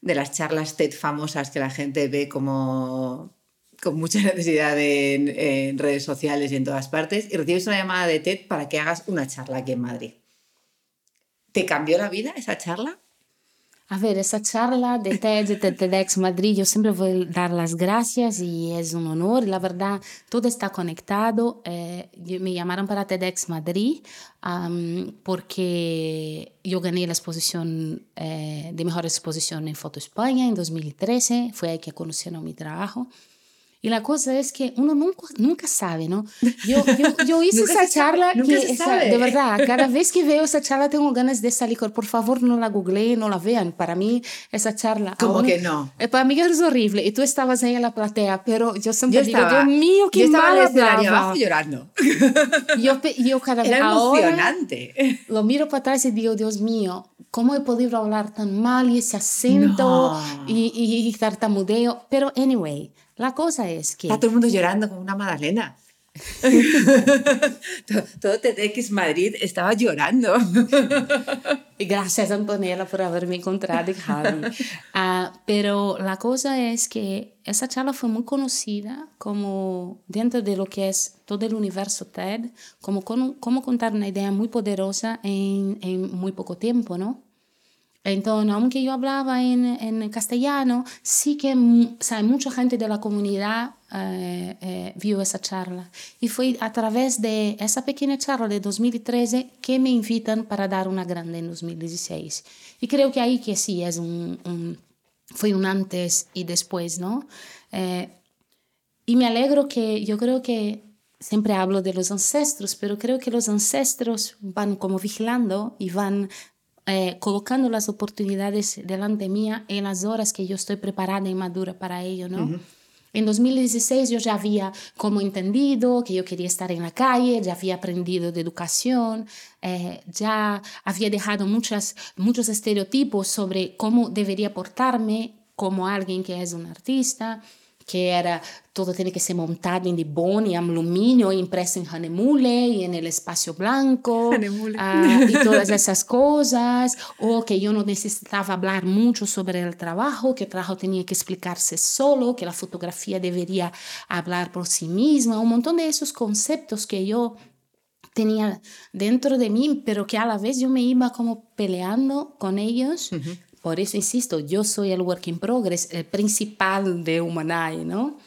de las charlas TED famosas que la gente ve como con mucha necesidad en, en redes sociales y en todas partes, y recibes una llamada de TED para que hagas una charla aquí en Madrid. ¿Te cambió la vida esa charla? Ver, esa charla de TED, de TEDx Madrid, yo siempre voy a dar las gracias y es un honor. La verdad, todo está conectado. Eh, me llamaron para TEDx Madrid am, porque yo gané la exposición eh, de mejor exposición en Foto España en 2013. Fue ahí que conocieron mi trabajo. Y la cosa es que uno nunca, nunca sabe, ¿no? Yo, yo, yo hice esa charla que, esa- de verdad, cada vez que veo esa charla tengo ganas de salir. Por favor, no la googleen, no la vean. Para mí, esa charla... ¿Cómo aún- que no? Eh, Para mí es horrible. Y tú estabas ahí en la platea, pero yo siempre Yo digo, estaba, Dios mío, qué yo estaba en mal hablaba". abajo llorando. Yo, yo cada vez Era ahora emocionante. lo miro para atrás y digo, Dios mío, ¿cómo he podido hablar tan mal y ese acento No. y, y, y tartamudeo? Pero anyway, la cosa es que... Está todo el mundo llorando como una magdalena. todo, todo TEDx Madrid estaba llorando. Y Gracias Antonella por haberme encontrado Javi. Ah, pero la cosa es que esa charla fue muy conocida como dentro de lo que es todo el universo TED, como cómo contar una idea muy poderosa en, en muy poco tiempo, ¿no? Entonces, aunque yo hablaba en, en castellano, sí que o sea, mucha gente de la comunidad eh, eh, vio esa charla. Y fue a través de esa pequeña charla de 2013 que me invitan para dar una grande en 2016. Y creo que ahí que sí es un, un- fue un antes y después, ¿no? Eh, y me alegro que yo creo que siempre hablo de los ancestros, pero creo que los ancestros van como vigilando y van eh, colocando las oportunidades delante mía en las horas que yo estoy preparada y madura para ello, ¿no? En 2016 yo ya había como entendido que yo quería estar en la calle, ya había aprendido de educación, eh, ya había dejado muchas, muchos estereotipos sobre cómo debería portarme como alguien que es un artista, que era todo tiene que ser montado en dibón y aluminio, impreso en Hanemule y en el espacio blanco ah, y todas esas cosas, o que yo no necesitaba hablar mucho sobre el trabajo, que el trabajo tenía que explicarse solo, que la fotografía debería hablar por sí misma, un montón de esos conceptos que yo tenía dentro de mí, pero que a la vez yo me iba como peleando con ellos. Por eso insisto, yo soy el work in progress, el principal de Humanae, ¿no?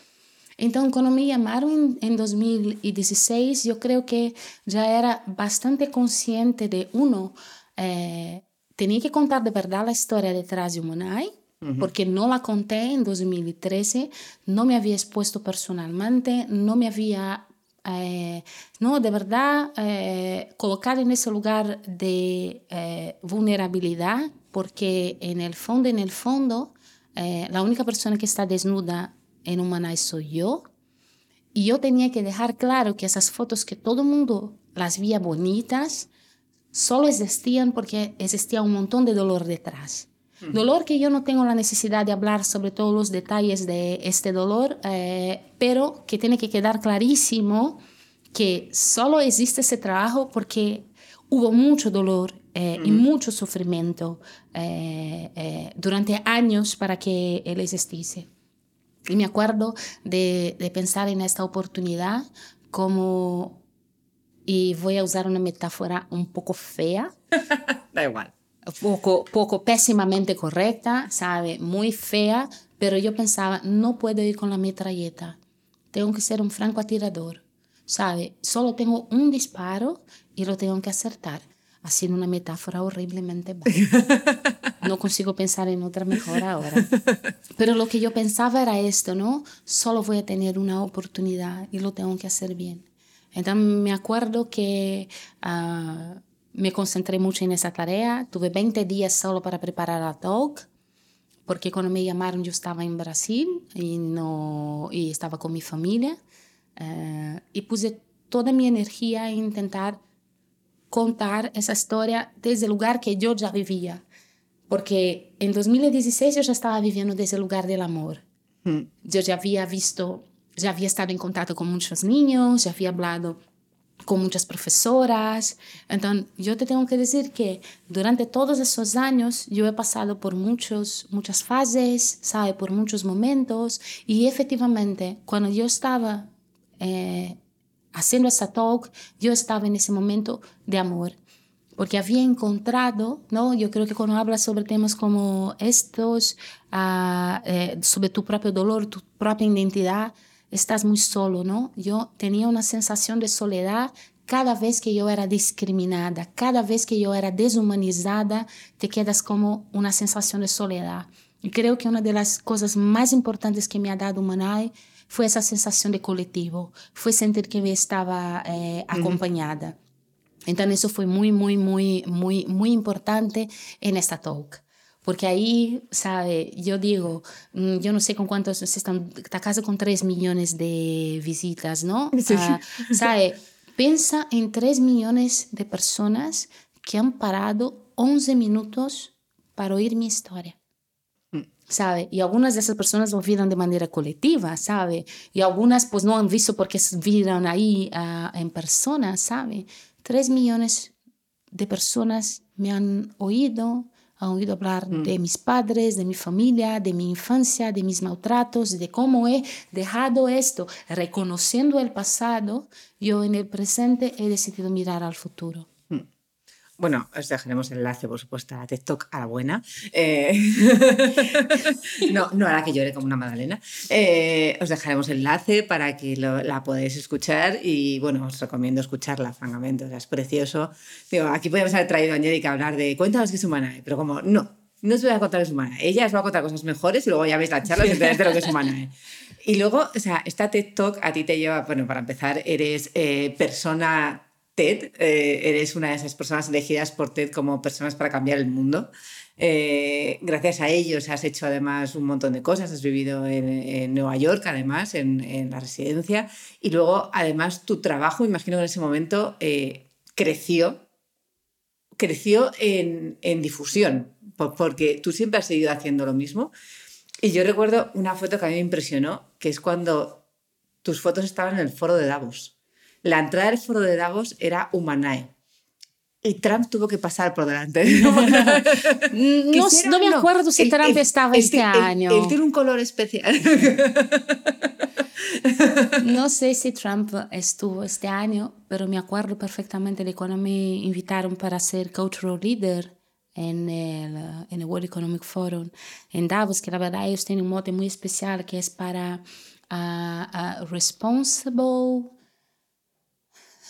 Entonces, cuando me llamaron en, en 2016, yo creo que ya era bastante consciente de, uno, eh, tenía que contar de verdad la historia detrás de Humanae, porque no la conté en 2013, no me había expuesto personalmente, no me había eh, no, de verdad, eh, colocar en ese lugar de eh, vulnerabilidad, porque en el fondo, en el fondo, eh, la única persona que está desnuda en Humanae soy yo. Y yo tenía que dejar claro que esas fotos que todo el mundo las veía bonitas, solo existían porque existía un montón de dolor detrás. Dolor que yo no tengo la necesidad de hablar sobre todos los detalles de este dolor, eh, pero que tiene que quedar clarísimo que solo existe ese trabajo porque hubo mucho dolor eh, y mucho sufrimiento eh, eh, durante años para que él existiese. Y me acuerdo de, de pensar en esta oportunidad como y voy a usar una metáfora un poco fea. da igual. Poco, poco pésimamente correcta, ¿sabe? Muy fea, pero yo pensaba, no puedo ir con la metralleta. Tengo que ser un francotirador, ¿sabe? Solo tengo un disparo y lo tengo que acertar. Haciendo una metáfora horriblemente No consigo pensar en otra mejor ahora. Pero lo que yo pensaba era esto, ¿no? Solo voy a tener una oportunidad y lo tengo que hacer bien. Entonces me acuerdo que uh, me concentré mucho en esa tarea. Tuve 20 días solo para preparar la talk, porque cuando me llamaron yo estaba en Brasil y, no, y estaba con mi familia. Uh, y puse toda mi energía en intentar contar esa historia desde el lugar que yo ya vivía. Porque en 2016 yo ya estaba viviendo desde el lugar del amor. Mm. Yo ya había visto, ya había estado en contacto con muchos niños, ya había hablado con muchas profesoras. Entonces, yo te tengo que decir que durante todos esos años yo he pasado por muchos, muchas fases, ¿sabe? Por muchos momentos. Y efectivamente, cuando yo estaba eh, haciendo esa talk, yo estaba en ese momento de amor. Porque había encontrado, ¿no? Yo creo que cuando hablas sobre temas como estos, uh, eh, sobre tu propio dolor, tu propia identidad, estás muy solo, ¿no? Yo tenía una sensación de soledad cada vez que yo era discriminada, cada vez que yo era deshumanizada, te quedas como una sensación de soledad. Y creo que una de las cosas más importantes que me ha dado Manai fue esa sensación de colectivo, fue sentir que me estaba eh, acompañada. Entonces eso fue muy, muy, muy, muy, muy importante en esta talk. Porque ahí, sabe, yo digo, mm, yo no sé con cuántos, están, está casi con 3 millones de visitas, ¿no? Sí. Uh, sabe, piensa en 3 millones de personas que han parado 11 minutos para oír mi historia. ¿Sabe? Y algunas de esas personas lo vieron de manera colectiva, ¿sabe? Y algunas pues no han visto porque vieron ahí uh, en persona, ¿sabe? Tres millones de personas me han oído, han oído hablar mm. de mis padres, de mi familia, de mi infancia, de mis maltratos, de cómo he dejado esto. Reconociendo el pasado, yo en el presente he decidido mirar al futuro. Bueno, os dejaremos el enlace, por supuesto, a TikTok a la buena. Eh, no, no la que llore como una magdalena. Eh, os dejaremos el enlace para que la podáis escuchar y, bueno, os recomiendo escucharla, francamente. O sea, es precioso. Digo, aquí podríamos haber traído a Angélica a hablar de cuéntanos qué es humana, pero como, no, no os voy a contar qué es humana. Ella os va a contar cosas mejores y luego ya veis la charla y enteráis de lo que es humana. Y luego, o sea, esta TikTok a ti te lleva, bueno, para empezar, eres eh, persona TED, eh, eres una de esas personas elegidas por TED como personas para cambiar el mundo. Eh, gracias a ellos has hecho además un montón de cosas, has vivido en, Nueva York además, en, la residencia, y luego además tu trabajo, imagino que en ese momento eh, creció, creció en, en difusión, porque tú siempre has seguido haciendo lo mismo. Y yo recuerdo una foto que a mí me impresionó, que es cuando tus fotos estaban en el foro de Davos la entrada del foro de Davos era Humanae. Y Trump tuvo que pasar por delante. No, no, me acuerdo si Trump estaba este año. Él tiene un color especial. No sé si Trump estuvo este año, pero me acuerdo perfectamente de cuando me invitaron para ser cultural leader en el, en el World Economic Forum en Davos, que la verdad ellos tienen un mote muy especial que es para uh, uh, responsible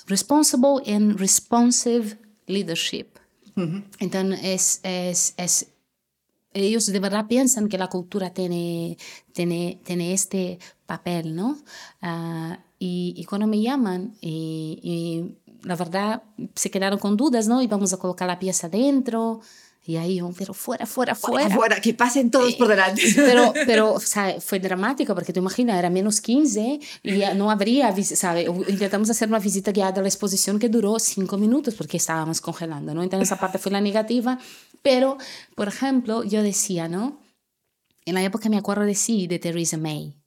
responsible and responsive leadership. Entonces, es, es, ellos de verdad piensan que la cultura tiene, tiene, tiene este papel, ¿no? Ah, y, y, cuando me llaman, y, y, la verdad se quedaron con dudas, ¿no? Y vamos a colocar la pieza dentro. Y ahí yo, pero fuera, fuera, fuera. Fuera, que pasen todos por delante. Pero, pero o sea, fue dramático porque tú imaginas, era menos 15 y no habría, ¿sabes? Intentamos hacer una visita guiada a la exposición que duró cinco minutos porque estábamos congelando, ¿no? Entonces esa parte fue la negativa. Pero, por ejemplo, yo decía, ¿no? En la época me acuerdo de sí, de Theresa May.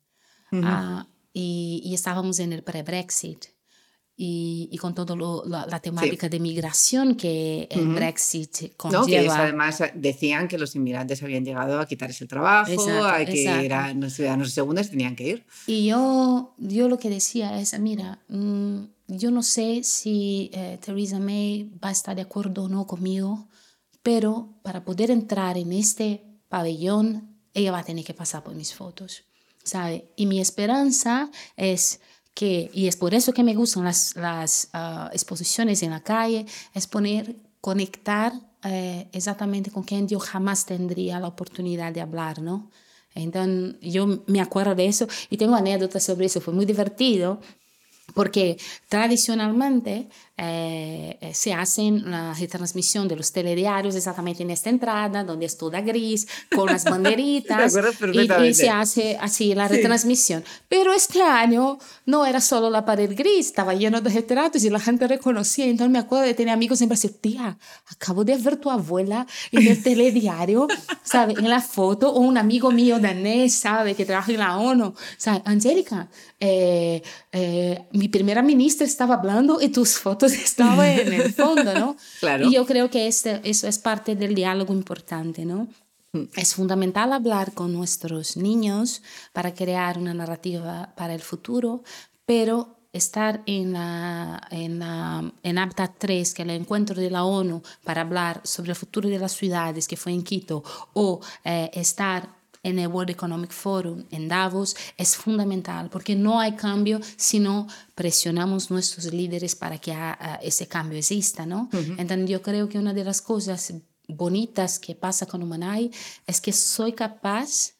uh, y, y estábamos en el pre-Brexit y, y con toda la, la, temática sí. de migración que el uh -huh. Brexit conlleva. No, que eso además decían que los inmigrantes habían llegado a quitarse el trabajo, exacto, a que eran los ciudadanos segundos tenían que ir. Y yo, yo lo que decía es, mira, mmm, yo no sé si eh, Theresa May va a estar de acuerdo o no conmigo, pero para poder entrar en este pabellón, ella va a tener que pasar por mis fotos, ¿sabe? Y mi esperanza es que, y es por eso que me gustan las, las ah, exposiciones en la calle, es poner, conectar eh, exactamente con quien yo jamás tendría la oportunidad de hablar, ¿no? Entonces, yo me acuerdo de eso y tengo anécdotas sobre eso, fue muy divertido porque tradicionalmente eh, eh, se hace la retransmisión de los telediarios exactamente en esta entrada, donde es toda gris, con las banderitas, y, y, se hace así la retransmisión. Pero este año no era solo la pared gris, estaba lleno de retratos y la gente reconocía. Entonces me acuerdo de tener amigos en Brasil, tía, acabo de ver tu abuela en el telediario, ¿sabe? En la foto, o un amigo mío danés, ¿sabe? Que trabaja en la ONU, ¿sabe? Angélica, eh, mi primera ministra estaba hablando y tus fotos estaba en el fondo, ¿no? Claro. Y yo creo que este, eso es parte del diálogo importante, ¿no? Mm. Es fundamental hablar con nuestros niños para crear una narrativa para el futuro, pero estar en, la, en, la, en Habitat 3, que es el encuentro de la ONU para hablar sobre el futuro de las ciudades, que fue en Quito, o eh, estar en el World Economic Forum en Davos es fundamental porque no hay cambio si no presionamos nuestros líderes para que ese cambio exista, ¿no? Entonces yo creo que una de las cosas bonitas que pasa con Humanay es que soy capaz,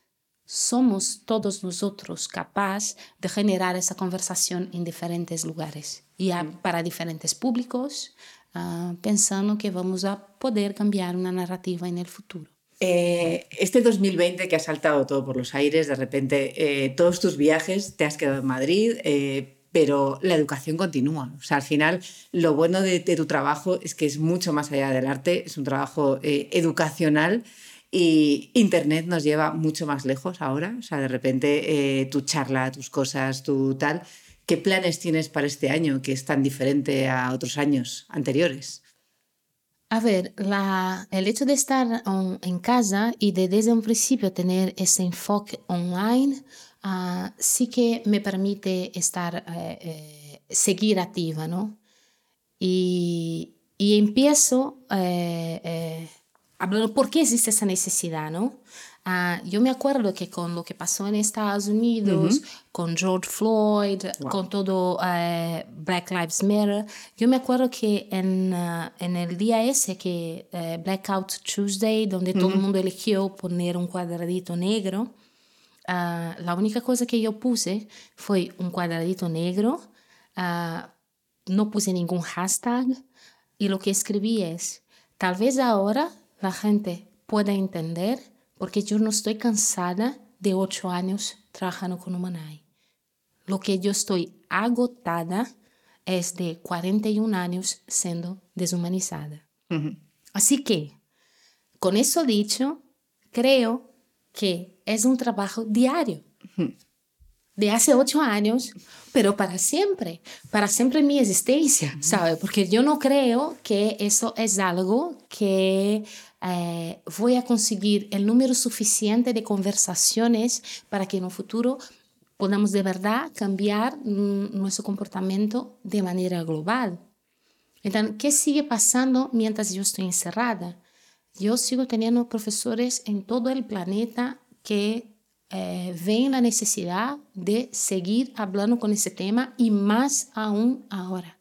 somos todos nosotros capaz de generar esa conversación en diferentes lugares y para diferentes públicos, ah, pensando que vamos a poder cambiar una narrativa en el futuro. Eh, este 2020 que ha saltado todo por los aires, de repente eh, todos tus viajes, te has quedado en Madrid, eh, pero la educación continúa. O sea, al final lo bueno de, tu trabajo es que es mucho más allá del arte, es un trabajo educacional y Internet nos lleva mucho más lejos ahora. O sea, de repente tu charla, tus cosas, tu tal. ¿Qué planes tienes para este año que es tan diferente a otros años anteriores? A ver, la, el hecho de estar en casa y de desde un principio tener ese enfoque online, uh, sí que me permite estar, eh, eh, seguir activa, ¿no? Y, y empiezo eh, hablando por qué existe esa necesidad, ¿no? Uh, yo me acuerdo que con lo que pasó en Estados Unidos, uh -huh. con George Floyd, wow. con todo uh, Black Lives Matter, yo me acuerdo que en, uh, en el día ese que Blackout Tuesday, donde uh -huh. todo el mundo eligió poner un cuadradito negro, la única cosa que yo puse fue un cuadradito negro, no puse ningún hashtag y lo que escribí es, tal vez ahora la gente pueda entender porque yo no estoy cansada de ocho años trabajando con Humanay. Lo que yo estoy agotada es de 41 años siendo deshumanizada. Uh -huh. Así que, con eso dicho, creo que es un trabajo diario. Uh -huh. De hace ocho años, pero para siempre, para siempre mi existencia, uh -huh. ¿sabe? Porque yo no creo que eso es algo que eh, voy a conseguir el número suficiente de conversaciones para que en un futuro podamos de verdad cambiar nuestro comportamiento de manera global. Entonces, ¿qué sigue pasando mientras yo estoy encerrada? Yo sigo teniendo profesores en todo el planeta que eh, ven la necesidad de seguir hablando con ese tema y más aún ahora,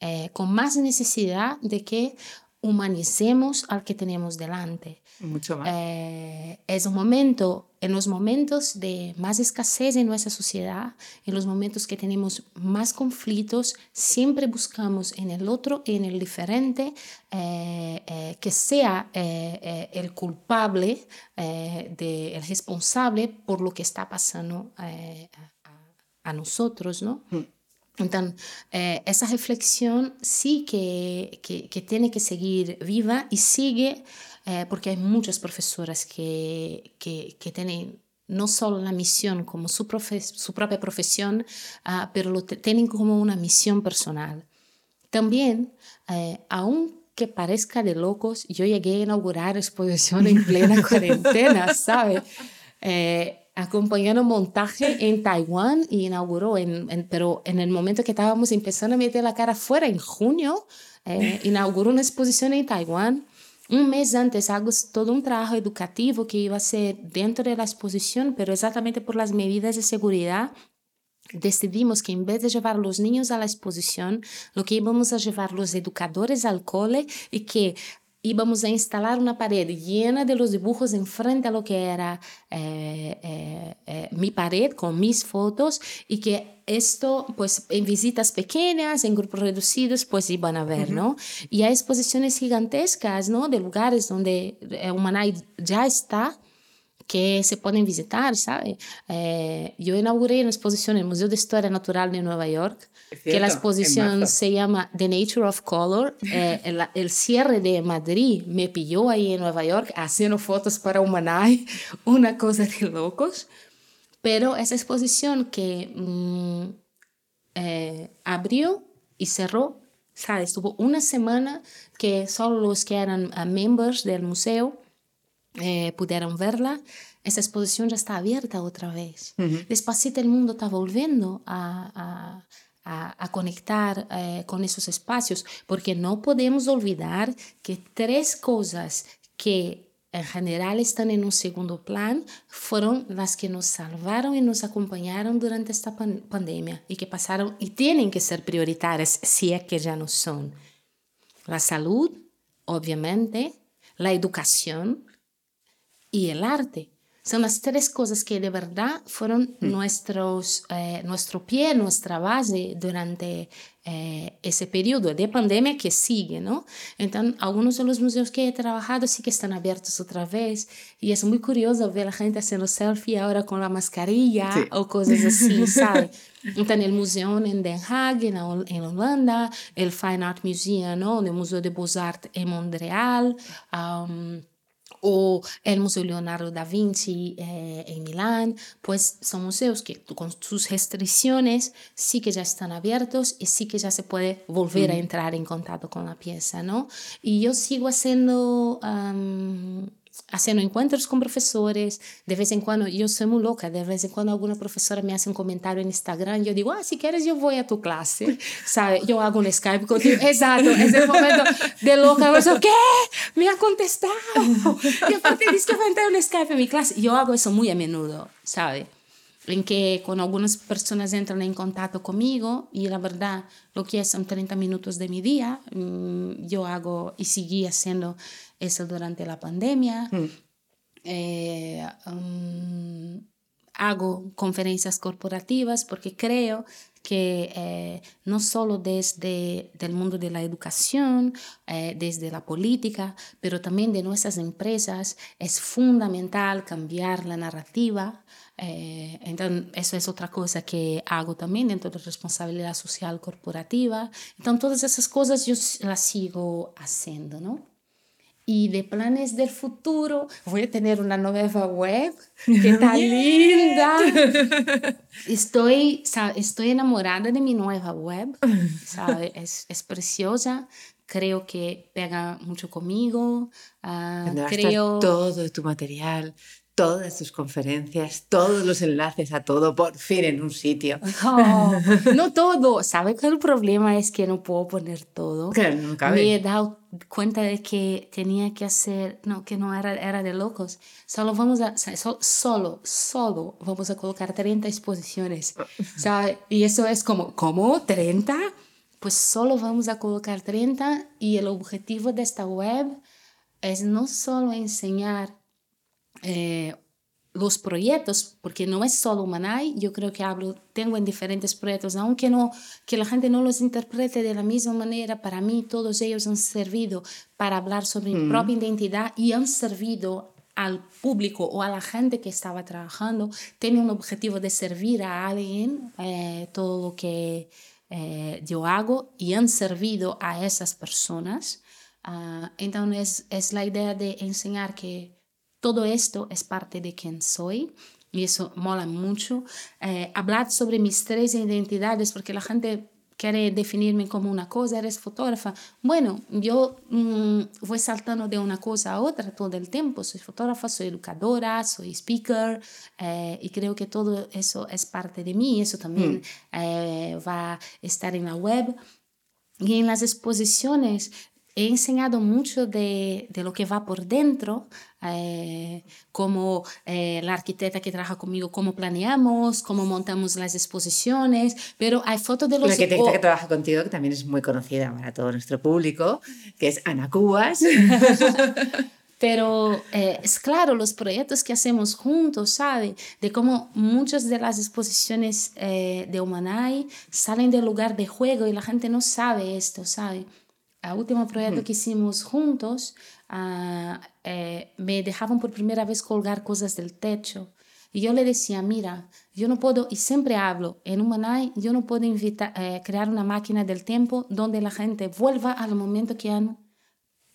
eh, con más necesidad de que humanicemos al que tenemos delante. Mucho más. Eh, es un momento, en los momentos de más escasez en nuestra sociedad, en los momentos que tenemos más conflictos, siempre buscamos en el otro, en el diferente, eh, eh, que sea eh, el culpable, de, el responsable por lo que está pasando a, a, nosotros, ¿no? Mm. Entonces, eh, esa reflexión sí que, que, que, tiene que seguir viva y sigue eh, porque hay muchas profesoras que, que, tienen no solo la misión como su, profe su propia profesión, uh, pero lo tienen como una misión personal. También, eh, aunque parezca de locos, yo llegué a inaugurar exposición en plena cuarentena, ¿sabe? Acompañando montaje en Taiwán y inauguró, en, pero en el momento que estábamos empezando a meter la cara afuera, en junio, eh, inauguró una exposición en Taiwán. Un mes antes hago todo un trabajo educativo que iba a ser dentro de la exposición, pero exactamente por las medidas de seguridad decidimos que en vez de llevar los niños a la exposición, lo que íbamos a llevar los educadores al cole y que íbamos a instalar una pared llena de los dibujos enfrente a lo que era eh, eh, eh, mi pared con mis fotos y que esto, pues en visitas pequeñas, en grupos reducidos, pues iban a ver, ¿no? Y hay exposiciones gigantescas, ¿no? De lugares donde Humanay ya está que se pueden visitar, ¿sabe? yo inauguré una exposición en el Museo de Historia Natural de Nueva York, que la exposición se llama The Nature of Color. Eh, el, el, cierre de Madrid me pilló ahí en Nueva York haciendo fotos para Humanay, una cosa de locos. Pero esa exposición que mm, eh, abrió y cerró, ¿sabes? Estuvo una semana que solo los que eran uh, members del museo eh, pudieron verla. Esa exposición ya está abierta otra vez. Despacito el mundo está volviendo a, a a, conectar eh, con esos espacios, porque no podemos olvidar que tres cosas que en general están en un segundo plan fueron las que nos salvaron y nos acompañaron durante esta pandemia y que pasaron y tienen que ser prioritarias si es que ya no son. La salud, obviamente, la educación y el arte. Son las tres cosas que de verdad fueron mm. nuestros, eh, nuestro pie, nuestra base durante eh, ese periodo de pandemia que sigue, ¿no? Entonces, algunos de los museos que he trabajado sí que están abiertos otra vez y es muy curioso ver a la gente haciendo selfie ahora con la mascarilla o cosas así, ¿sabes? Entonces, el museo en Den Haag, en, en, Holanda, el Fine Art Museum, ¿no? El Museo de Beaux-Arts en Montreal, um, o el Museo Leonardo da Vinci eh, en Milán, pues son museos que con sus restricciones sí que ya están abiertos y sí que ya se puede volver a entrar en contacto con la pieza, ¿no? Y yo sigo haciendo haciendo encuentros con profesores, de vez en cuando, yo soy muy loca, de vez en cuando alguna profesora me hace un comentario en Instagram, yo digo, ah, si quieres yo voy a tu clase, ¿sabe? Yo hago un Skype contigo, exacto, es el momento de loca, yo, ¿qué? Me ha contestado, y aparte dice que va a entrar un Skype en mi clase, yo hago eso muy a menudo, ¿sabe? En que con algunas personas entran en contacto conmigo y la verdad lo que son 30 minutos de mi día, mm, yo hago y seguí haciendo eso durante la pandemia. Mm. Eh, um, hago conferencias corporativas porque creo que eh, no solo desde el mundo de la educación, eh, desde la política, pero también de nuestras empresas, es fundamental cambiar la narrativa. Entonces, eso es otra cosa que hago también dentro de responsabilidad social corporativa. Entonces, todas esas cosas yo las sigo haciendo, ¿no? Y de planes del futuro, voy a tener una nueva web que está linda. Estoy, estoy enamorada de mi nueva web, ¿sabe? Es, es preciosa. Creo que pega mucho conmigo. Uh, creo... todo tu material, todas tus conferencias, todos los enlaces a todo, por fin en un sitio. no todo. ¿Sabes que el problema es que no puedo poner todo? Claro, no cabe. Me he dado cuenta de que tenía que hacer, no, que no era, era de locos. Solo vamos a, solo, solo vamos a colocar 30 exposiciones. ¿sabes? Y eso es como, ¿cómo? ¿30? Pues solo vamos a colocar 30 y el objetivo de esta web es no solo enseñar eh, los proyectos, porque no es solo Manay, yo creo que hablo, tengo en diferentes proyectos, aunque no, que la gente no los interprete de la misma manera, para mí todos ellos han servido para hablar sobre mi propia identidad y han servido al público o a la gente que estaba trabajando, tiene un objetivo de servir a alguien eh, todo lo que eh, yo hago y han servido a esas personas. Uh, entonces es la idea de enseñar que todo esto es parte de quien soy y eso mola mucho. Eh, hablar sobre mis tres identidades, porque la gente quiere definirme como una cosa, eres fotógrafa. Bueno, yo mmm, voy saltando de una cosa a otra todo el tiempo. Soy fotógrafa, soy educadora, soy speaker eh, y creo que todo eso es parte de mí. Eso también mm. eh, va a estar en la web. Y en las exposiciones he enseñado mucho de, de, lo que va por dentro, eh, como eh, la arquitecta que trabaja conmigo, cómo planeamos, cómo montamos las exposiciones, pero hay fotos de los... La arquitecta que trabaja contigo, que también es muy conocida para todo nuestro público, que es Ana Cubas. Pero eh, es claro, los proyectos que hacemos juntos, ¿sabe? De cómo muchas de las exposiciones eh, de Humanay salen del lugar de juego y la gente no sabe esto, ¿sabe? El último proyecto que hicimos juntos, uh, eh, me dejaban por primera vez colgar cosas del techo. Y yo le decía, mira, yo no puedo, y siempre hablo, en Humanay, yo no puedo invitar, eh, crear una máquina del tiempo donde la gente vuelva al momento que han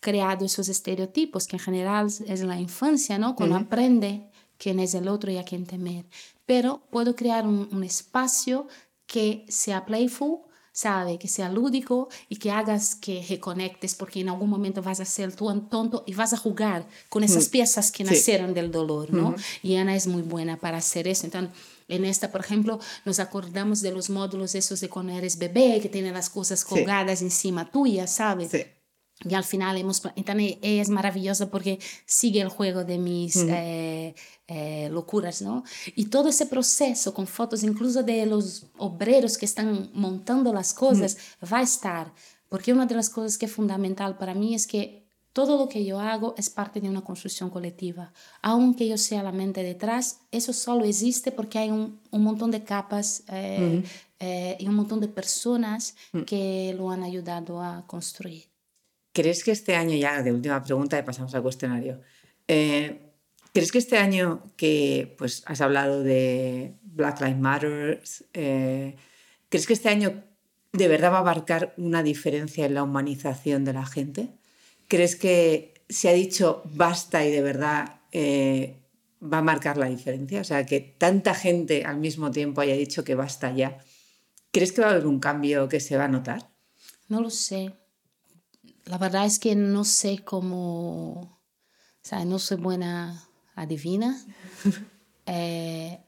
creado esos estereotipos, que en general es la infancia, ¿no? Cuando aprende quién es el otro y a quién temer. Pero puedo crear un, un espacio que sea playful, sabe? Que sea lúdico y que hagas que reconectes, porque en algún momento vas a ser tú tonto y vas a jugar con esas mm. piezas que nacieron del dolor, ¿no? Y Ana es muy buena para hacer eso. Entonces, en esta, por ejemplo, nos acordamos de los módulos esos de cuando eres bebé, que tienen las cosas colgadas encima tuya, ¿sabes? Sí. Y al final hemos, entonces ella es maravillosa porque sigue el juego de mis eh, eh, locuras, ¿no? Y todo ese proceso con fotos incluso de los obreros que están montando las cosas va a estar, porque una de las cosas que es fundamental para mí es que todo lo que yo hago es parte de una construcción colectiva. Aunque yo sea la mente detrás, eso solo existe porque hay un, un montón de capas eh, y un montón de personas que lo han ayudado a construir. ¿Crees que este año, ya de última pregunta, y pasamos al cuestionario, eh, ¿crees que este año que pues, has hablado de Black Lives Matter, eh, ¿crees que este año de verdad va a abarcar una diferencia en la humanización de la gente? ¿Crees que se ha dicho basta y de verdad eh, va a marcar la diferencia? O sea, que tanta gente al mismo tiempo haya dicho que basta ya. ¿Crees que va a haber un cambio que se va a notar? No lo sé la verdad es que no sé cómo, o sea, no soy buena adivina. Eh,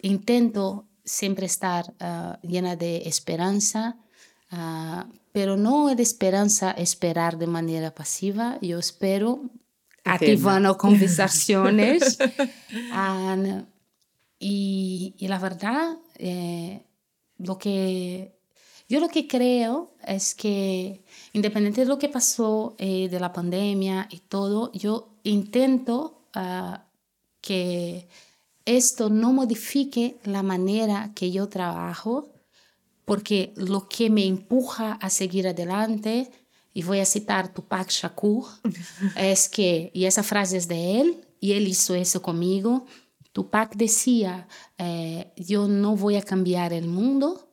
intento siempre estar ah, llena de esperanza, uh, pero no de esperanza esperar de manera pasiva. Yo espero activando conversaciones. y, y, la verdad, eh, lo que yo lo que creo es que, independiente de lo que pasó eh, de la pandemia y todo, yo intento uh, que esto no modifique la manera que yo trabajo, porque lo que me empuja a seguir adelante, y voy a citar Tupac Shakur, es que, y esa frase es de él, y él hizo eso conmigo, Tupac decía, eh, yo no voy a cambiar el mundo,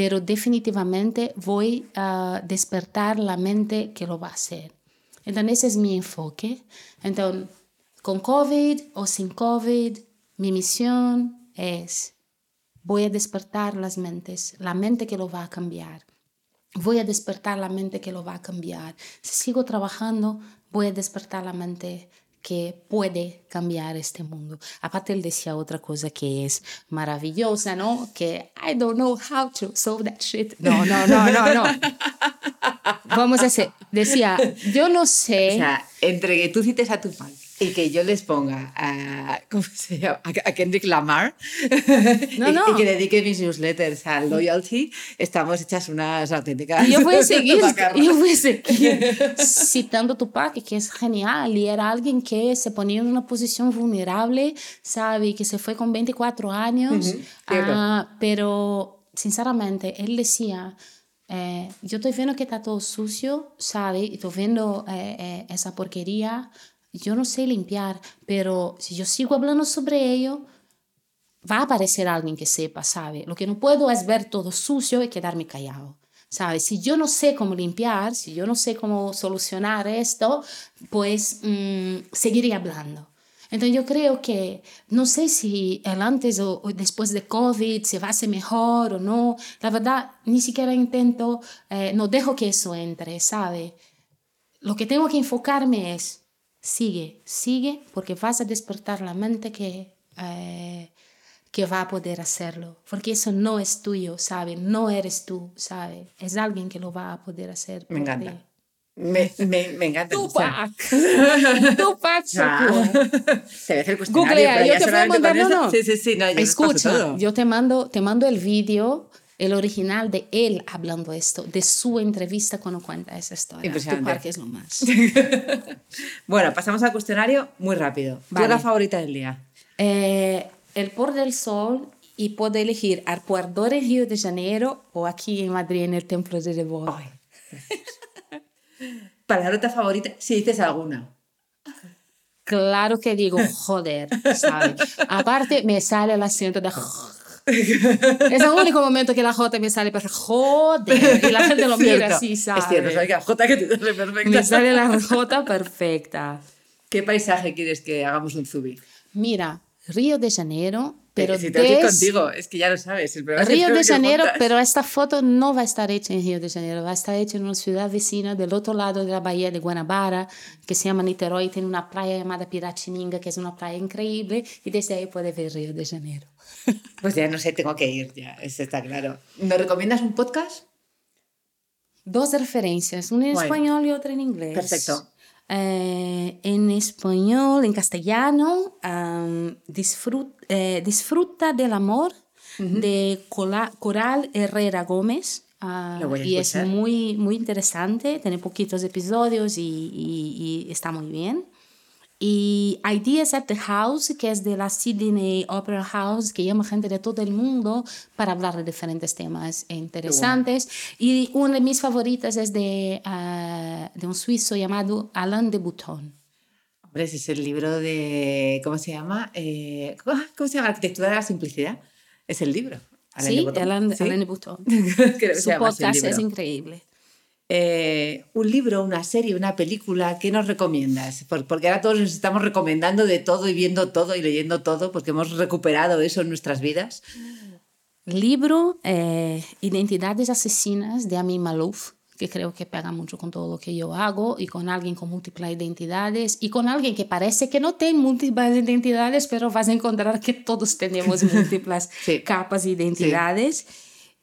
pero definitivamente voy a despertar la mente que lo va a hacer. Entonces, ese es mi enfoque. Entonces, con COVID o sin COVID, mi misión es, voy a despertar las mentes, la mente que lo va a cambiar. Voy a despertar la mente que lo va a cambiar. Si sigo trabajando, voy a despertar la mente que puede cambiar este mundo. Aparte, él decía otra cosa que es maravillosa, ¿no? Que I don't know how to solve that shit. No, no, no, no, no. Vamos a hacer. Decía, yo no sé. O sea, entre que tú cites a tu padre y que yo les ponga a, ¿cómo se llama? a Kendrick Lamar no, no. Y, que dedique mis newsletters a Loyalty, estamos hechas unas auténticas. yo voy a seguir, yo voy a seguir citando Tupac, que es genial, y era alguien que se ponía en una posición vulnerable, ¿sabe? Que se fue con 24 años, uh pero sinceramente, él decía. Eh, yo estoy viendo que está todo sucio, ¿sabe? Y estoy viendo eh, eh, esa porquería, yo no sé limpiar, pero si yo sigo hablando sobre ello, va a aparecer alguien que sepa, ¿sabe? Lo que no puedo es ver todo sucio y quedarme callado. ¿Sabe? Si yo no sé cómo limpiar, si yo no sé cómo solucionar esto, pues mm, seguiré hablando. Entonces yo creo que no sé si el antes o, o después de COVID se va a hacer mejor o no. La verdad, ni siquiera intento, eh, no dejo que eso entre, ¿sabe? Lo que tengo que enfocarme es, sigue, sigue, porque vas a despertar la mente que... Eh, que va a poder hacerlo, porque eso no es tuyo, ¿sabe? No eres tú, ¿sabe? Es alguien que lo va a poder hacer. Me encanta. Me, me, me, encanta. Tupac. Tupac Ah, te el cuestionario. Googlea, pero yo ya te voy a mandar, no. Sí, sí, sí. No, yo Escucha, yo te mando, te mando el vídeo, el original de él hablando esto, de su entrevista cuando cuenta esa historia. Impresionante. Es lo más. Bueno, pasamos al cuestionario muy rápido. ¿Cuál es la favorita del día? Eh, el por del sol y puedo elegir al Puerdor en Río de Janeiro o aquí en Madrid en el Templo de. Ay, Palabrota favorita, si dices alguna. Claro que digo, joder, ¿sabes? Aparte me sale el acento de... Es el único momento que la J me sale, pero joder, y la gente lo mira así, ¿sabes? Es cierto, sabes que la Jota que te sale perfecta. Me sale la J perfecta. ¿Qué paisaje quieres que hagamos un zubi? Mira, Río de Janeiro, pero si tengo que ir des- contigo, es que ya lo sabes. el Río de Janeiro, pero esta foto no va a estar hecha en Río de Janeiro, va a estar hecha en una ciudad vecina del otro lado de la bahía de Guanabara, que se llama Niterói, tiene una playa llamada Piratininga, que es una playa increíble, y desde ahí puede ver Río de Janeiro. Pues ya no sé, tengo que ir, ya, eso está claro. ¿Nos recomiendas un podcast? Dos referencias, una en español y otra en inglés. Perfecto. Eh, en español, en castellano, disfrut- eh, Disfruta del amor de Cola- Coral Herrera Gómez. Lo voy a y es muy, muy interesante, tiene poquitos episodios y, y- y está muy bien. Y Ideas at the House, que es de la Sydney Opera House, que llama gente de todo el mundo para hablar de diferentes temas interesantes. Y una de mis favoritas es de, ah, de un suizo llamado Alain de Bouton. Hombre, ese es el libro de. ¿Cómo se llama? Eh, ¿Cómo se llama? Arquitectura de la simplicidad. Es el libro. Alain sí, de. Alain, Sí. Alain de Bouton. Su podcast es increíble. Eh, un libro, una serie, una película, ¿qué nos recomiendas? Por- Porque ahora todos nos estamos recomendando de todo y viendo todo y leyendo todo porque hemos recuperado eso en nuestras vidas. Libro eh, Identidades Asesinas de Amin Malouf, que creo que pega mucho con todo lo que yo hago y con alguien con múltiples identidades y con alguien que parece que no tiene múltiples identidades, pero vas a encontrar que todos tenemos múltiples Sí. capas de identidades.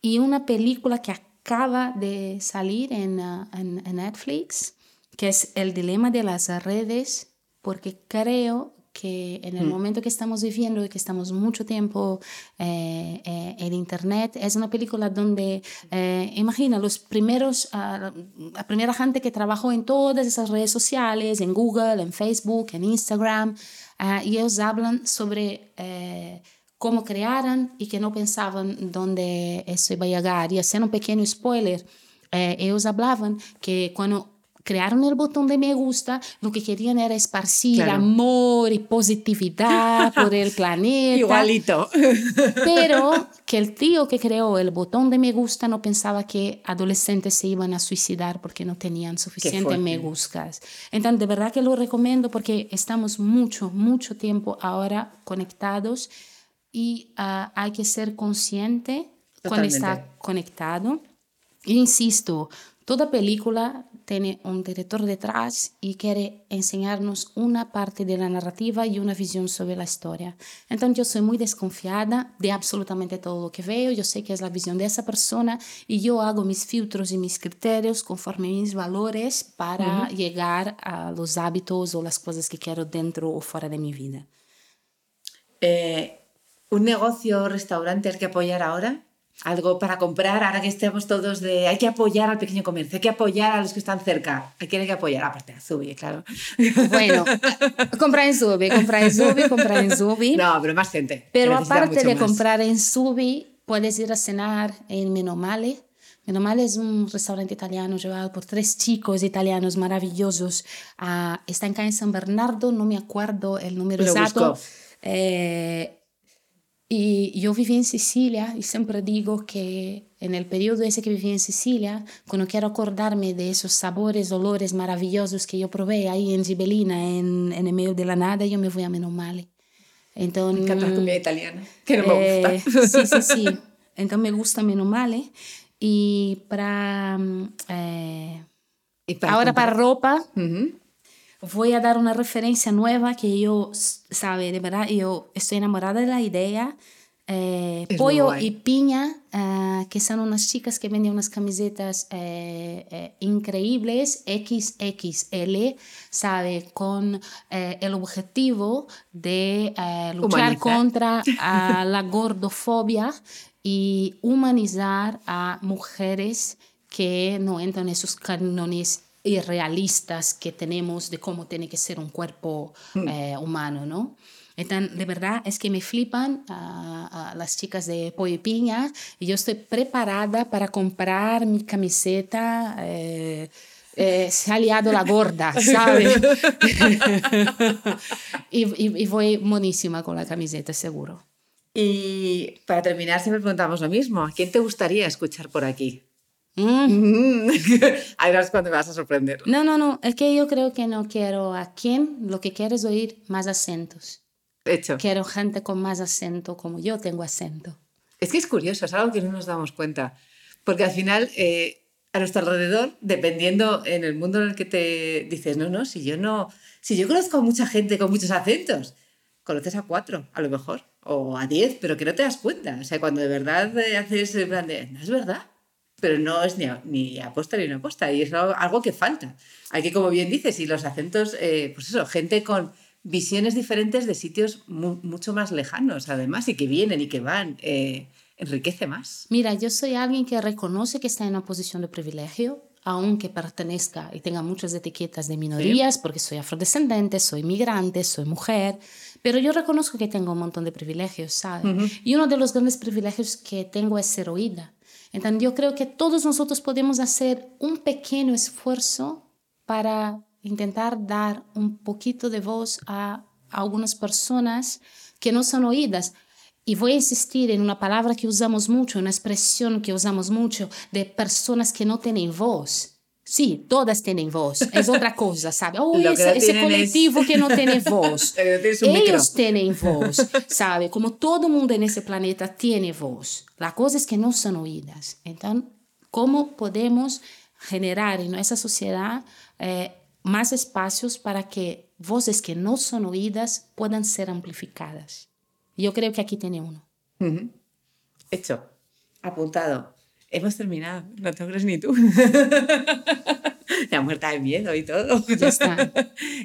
Y una película que acaba de salir en, ah, en- en Netflix, que es El dilema de las redes, porque creo que en el momento que estamos viviendo y que estamos mucho tiempo eh, eh, en Internet, es una película donde, eh, imagina, los primeros, ah, la primera gente que trabajó en todas esas redes sociales, en Google, en Facebook, en Instagram, ah, y ellos hablan sobre... cómo crearan y que no pensaban dónde eso iba a llegar. Y haciendo un pequeño spoiler, eh, ellos hablaban que cuando crearon el botón de me gusta, lo que querían era esparcir Claro. amor y positividad por el planeta. Igualito. Pero que el tío que creó el botón de me gusta no pensaba que adolescentes se iban a suicidar porque no tenían suficiente fuerte. me gustas. Entonces, de verdad que lo recomiendo porque estamos mucho, mucho tiempo ahora conectados y ah, hay que ser consciente cuando Totalmente. está conectado. E insisto, toda película tiene un director detrás y quiere enseñarnos una parte de la narrativa y una visión sobre la historia. Entonces yo soy muy desconfiada de absolutamente todo lo que veo, yo sé que es la visión de esa persona y yo hago mis filtros y mis criterios conforme mis valores para llegar a los hábitos o las cosas que quiero dentro o fuera de mi vida. Eh, ¿Un negocio o restaurante al que apoyar ahora? Algo para comprar, ahora que estemos todos de... Hay que apoyar al pequeño comercio, hay que apoyar a los que están cerca. ¿A quién hay que apoyar? Aparte de Zubi, claro. Bueno, comprar en Zubi, comprar en Zubi, comprar en Zubi. No, pero más gente. Pero que aparte de más. comprar en Subi, puedes ir a cenar en Menomale. Menomale es un restaurante italiano llevado por tres chicos italianos maravillosos. Ah, está en calle San Bernardo, no me acuerdo el número Lo exacto. Eh, Y yo viví en Sicilia y siempre digo que en el periodo ese que viví en Sicilia, cuando quiero acordarme de esos sabores, olores maravillosos que yo probé ahí en Gibelina, en, en el medio de la nada, yo me voy a Menomale. Entonces, me encanta la comida italiana, que no me gusta. Eh, sí, sí, sí. Entonces me gusta Menomale. Y para... Eh, ¿Y para ahora comprar? para ropa... Uh -huh voy a dar una referencia nueva que yo, sabe, de verdad, yo estoy enamorada de la idea. Eh, Pollo y Piña, uh, que son unas chicas que venden unas camisetas eh, eh, increíbles, XXL, sabe, con el objetivo de luchar Humanizar. contra la gordofobia y humanizar a mujeres que no entran en esos cánones irrealistas que tenemos de cómo tiene que ser un cuerpo mm. eh, humano, ¿no? Entonces, de verdad es que me flipan uh, uh, las chicas de Pollo y Piña y yo estoy preparada para comprar mi camiseta. Eh, eh, se ha liado la gorda, ¿sabes? y, y, y voy monísima con la camiseta, seguro. Y para terminar, siempre preguntamos lo mismo. ¿A quién te gustaría escuchar por aquí? Mm. Ahí verás cuando me vas a sorprender. No, no, no. Es que yo creo que no quiero a quién. Lo que quiero es oír más acentos. Hecho. Quiero gente con más acento como yo tengo acento. Es que es curioso, es algo que no nos damos cuenta. Porque al final, eh, a nuestro alrededor, dependiendo en el mundo en el que te dices, no, no, si yo no. Si yo conozco a mucha gente con muchos acentos, conoces a cuatro, a lo mejor, o a diez, pero que no te das cuenta. O sea, cuando de verdad eh, haces el plan de, no es verdad pero no es ni, ni aposta ni una aposta, y es algo que falta. Hay que, como bien dices, y los acentos, eh, pues eso, gente con visiones diferentes de sitios mu mucho más lejanos, además, y que vienen y que van, eh, enriquece más. Mira, yo soy alguien que reconoce que está en una posición de privilegio, aunque pertenezca y tenga muchas etiquetas de minorías, ¿Sí? porque soy afrodescendente, soy migrante, soy mujer, pero yo reconozco que tengo un montón de privilegios, ¿sabes? Uh -huh. Y uno de los grandes privilegios que tengo es ser oída. Entonces yo creo que todos nosotros podemos hacer un pequeño esfuerzo para intentar dar un poquito de voz a, algunas personas que no son oídas. Y voy a insistir en una palabra que usamos mucho, una expresión que usamos mucho de personas que no tienen voz. Sí, todas tienen voz, es otra cosa, ¿sabe? Oh, ese, ese, colectivo es... que no tiene voz. Ellos micro. tienen voz, ¿sabe? Como todo mundo en ese planeta tiene voz. La cosa es que no son oídas. Entonces, ¿cómo podemos generar en nuestra sociedad eh, más espacios para que voces que no son oídas puedan ser amplificadas? Yo creo que aquí tiene uno. Uh -huh. Hecho, apuntado. Hemos terminado, no te crees ni tú. ya muerta de miedo y todo. Ya está.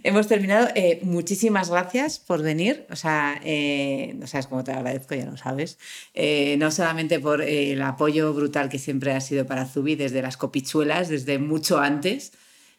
Hemos terminado. Eh, muchísimas gracias por venir. O sea, eh, no sabes cómo te agradezco, ya lo sabes. Eh, no solamente por el apoyo brutal que siempre ha sido para Zubi desde las copichuelas, desde mucho antes,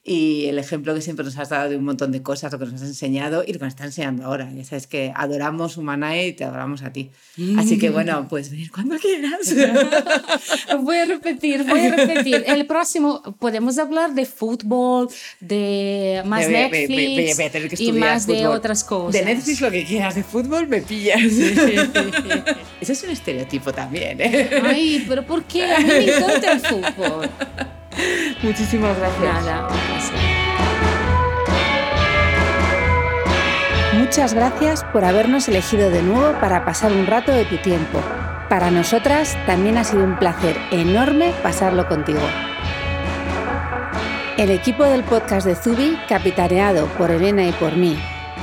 y el ejemplo que siempre nos has dado de un montón de cosas, lo que nos has enseñado y lo que nos está enseñando ahora. Ya sabes que adoramos Humanae y te adoramos a ti. Así que bueno, puedes venir cuando quieras. voy a repetir, voy a repetir. El próximo podemos hablar de fútbol, de más voy- Netflix voy- a tener que y más de fútbol. otras cosas. De Netflix lo que quieras, de fútbol me pillas. Eso es un estereotipo también, ¿eh? Ay, pero ¿por qué? A mí me encanta el fútbol. Muchísimas gracias. Nada, un placer. Muchas gracias por habernos elegido de nuevo para pasar un rato de tu tiempo. Para nosotras también ha sido un placer enorme pasarlo contigo. El equipo del podcast de Zubi, capitaneado por Elena y por mí,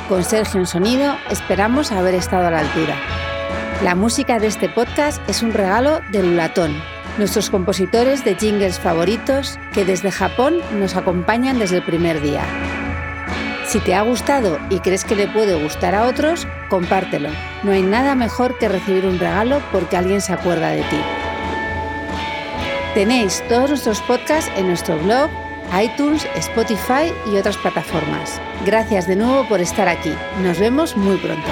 con Sergio en sonido, esperamos haber estado a la altura. La música de este podcast es un regalo de Lulatón, nuestros compositores de jingles favoritos que desde Japón nos acompañan desde el primer día. Si te ha gustado y crees que le puede gustar a otros, compártelo. No hay nada mejor que recibir un regalo porque alguien se acuerda de ti. Tenéis todos nuestros podcasts en nuestro blog, iTunes, Spotify y otras plataformas. Gracias de nuevo por estar aquí. Nos vemos muy pronto.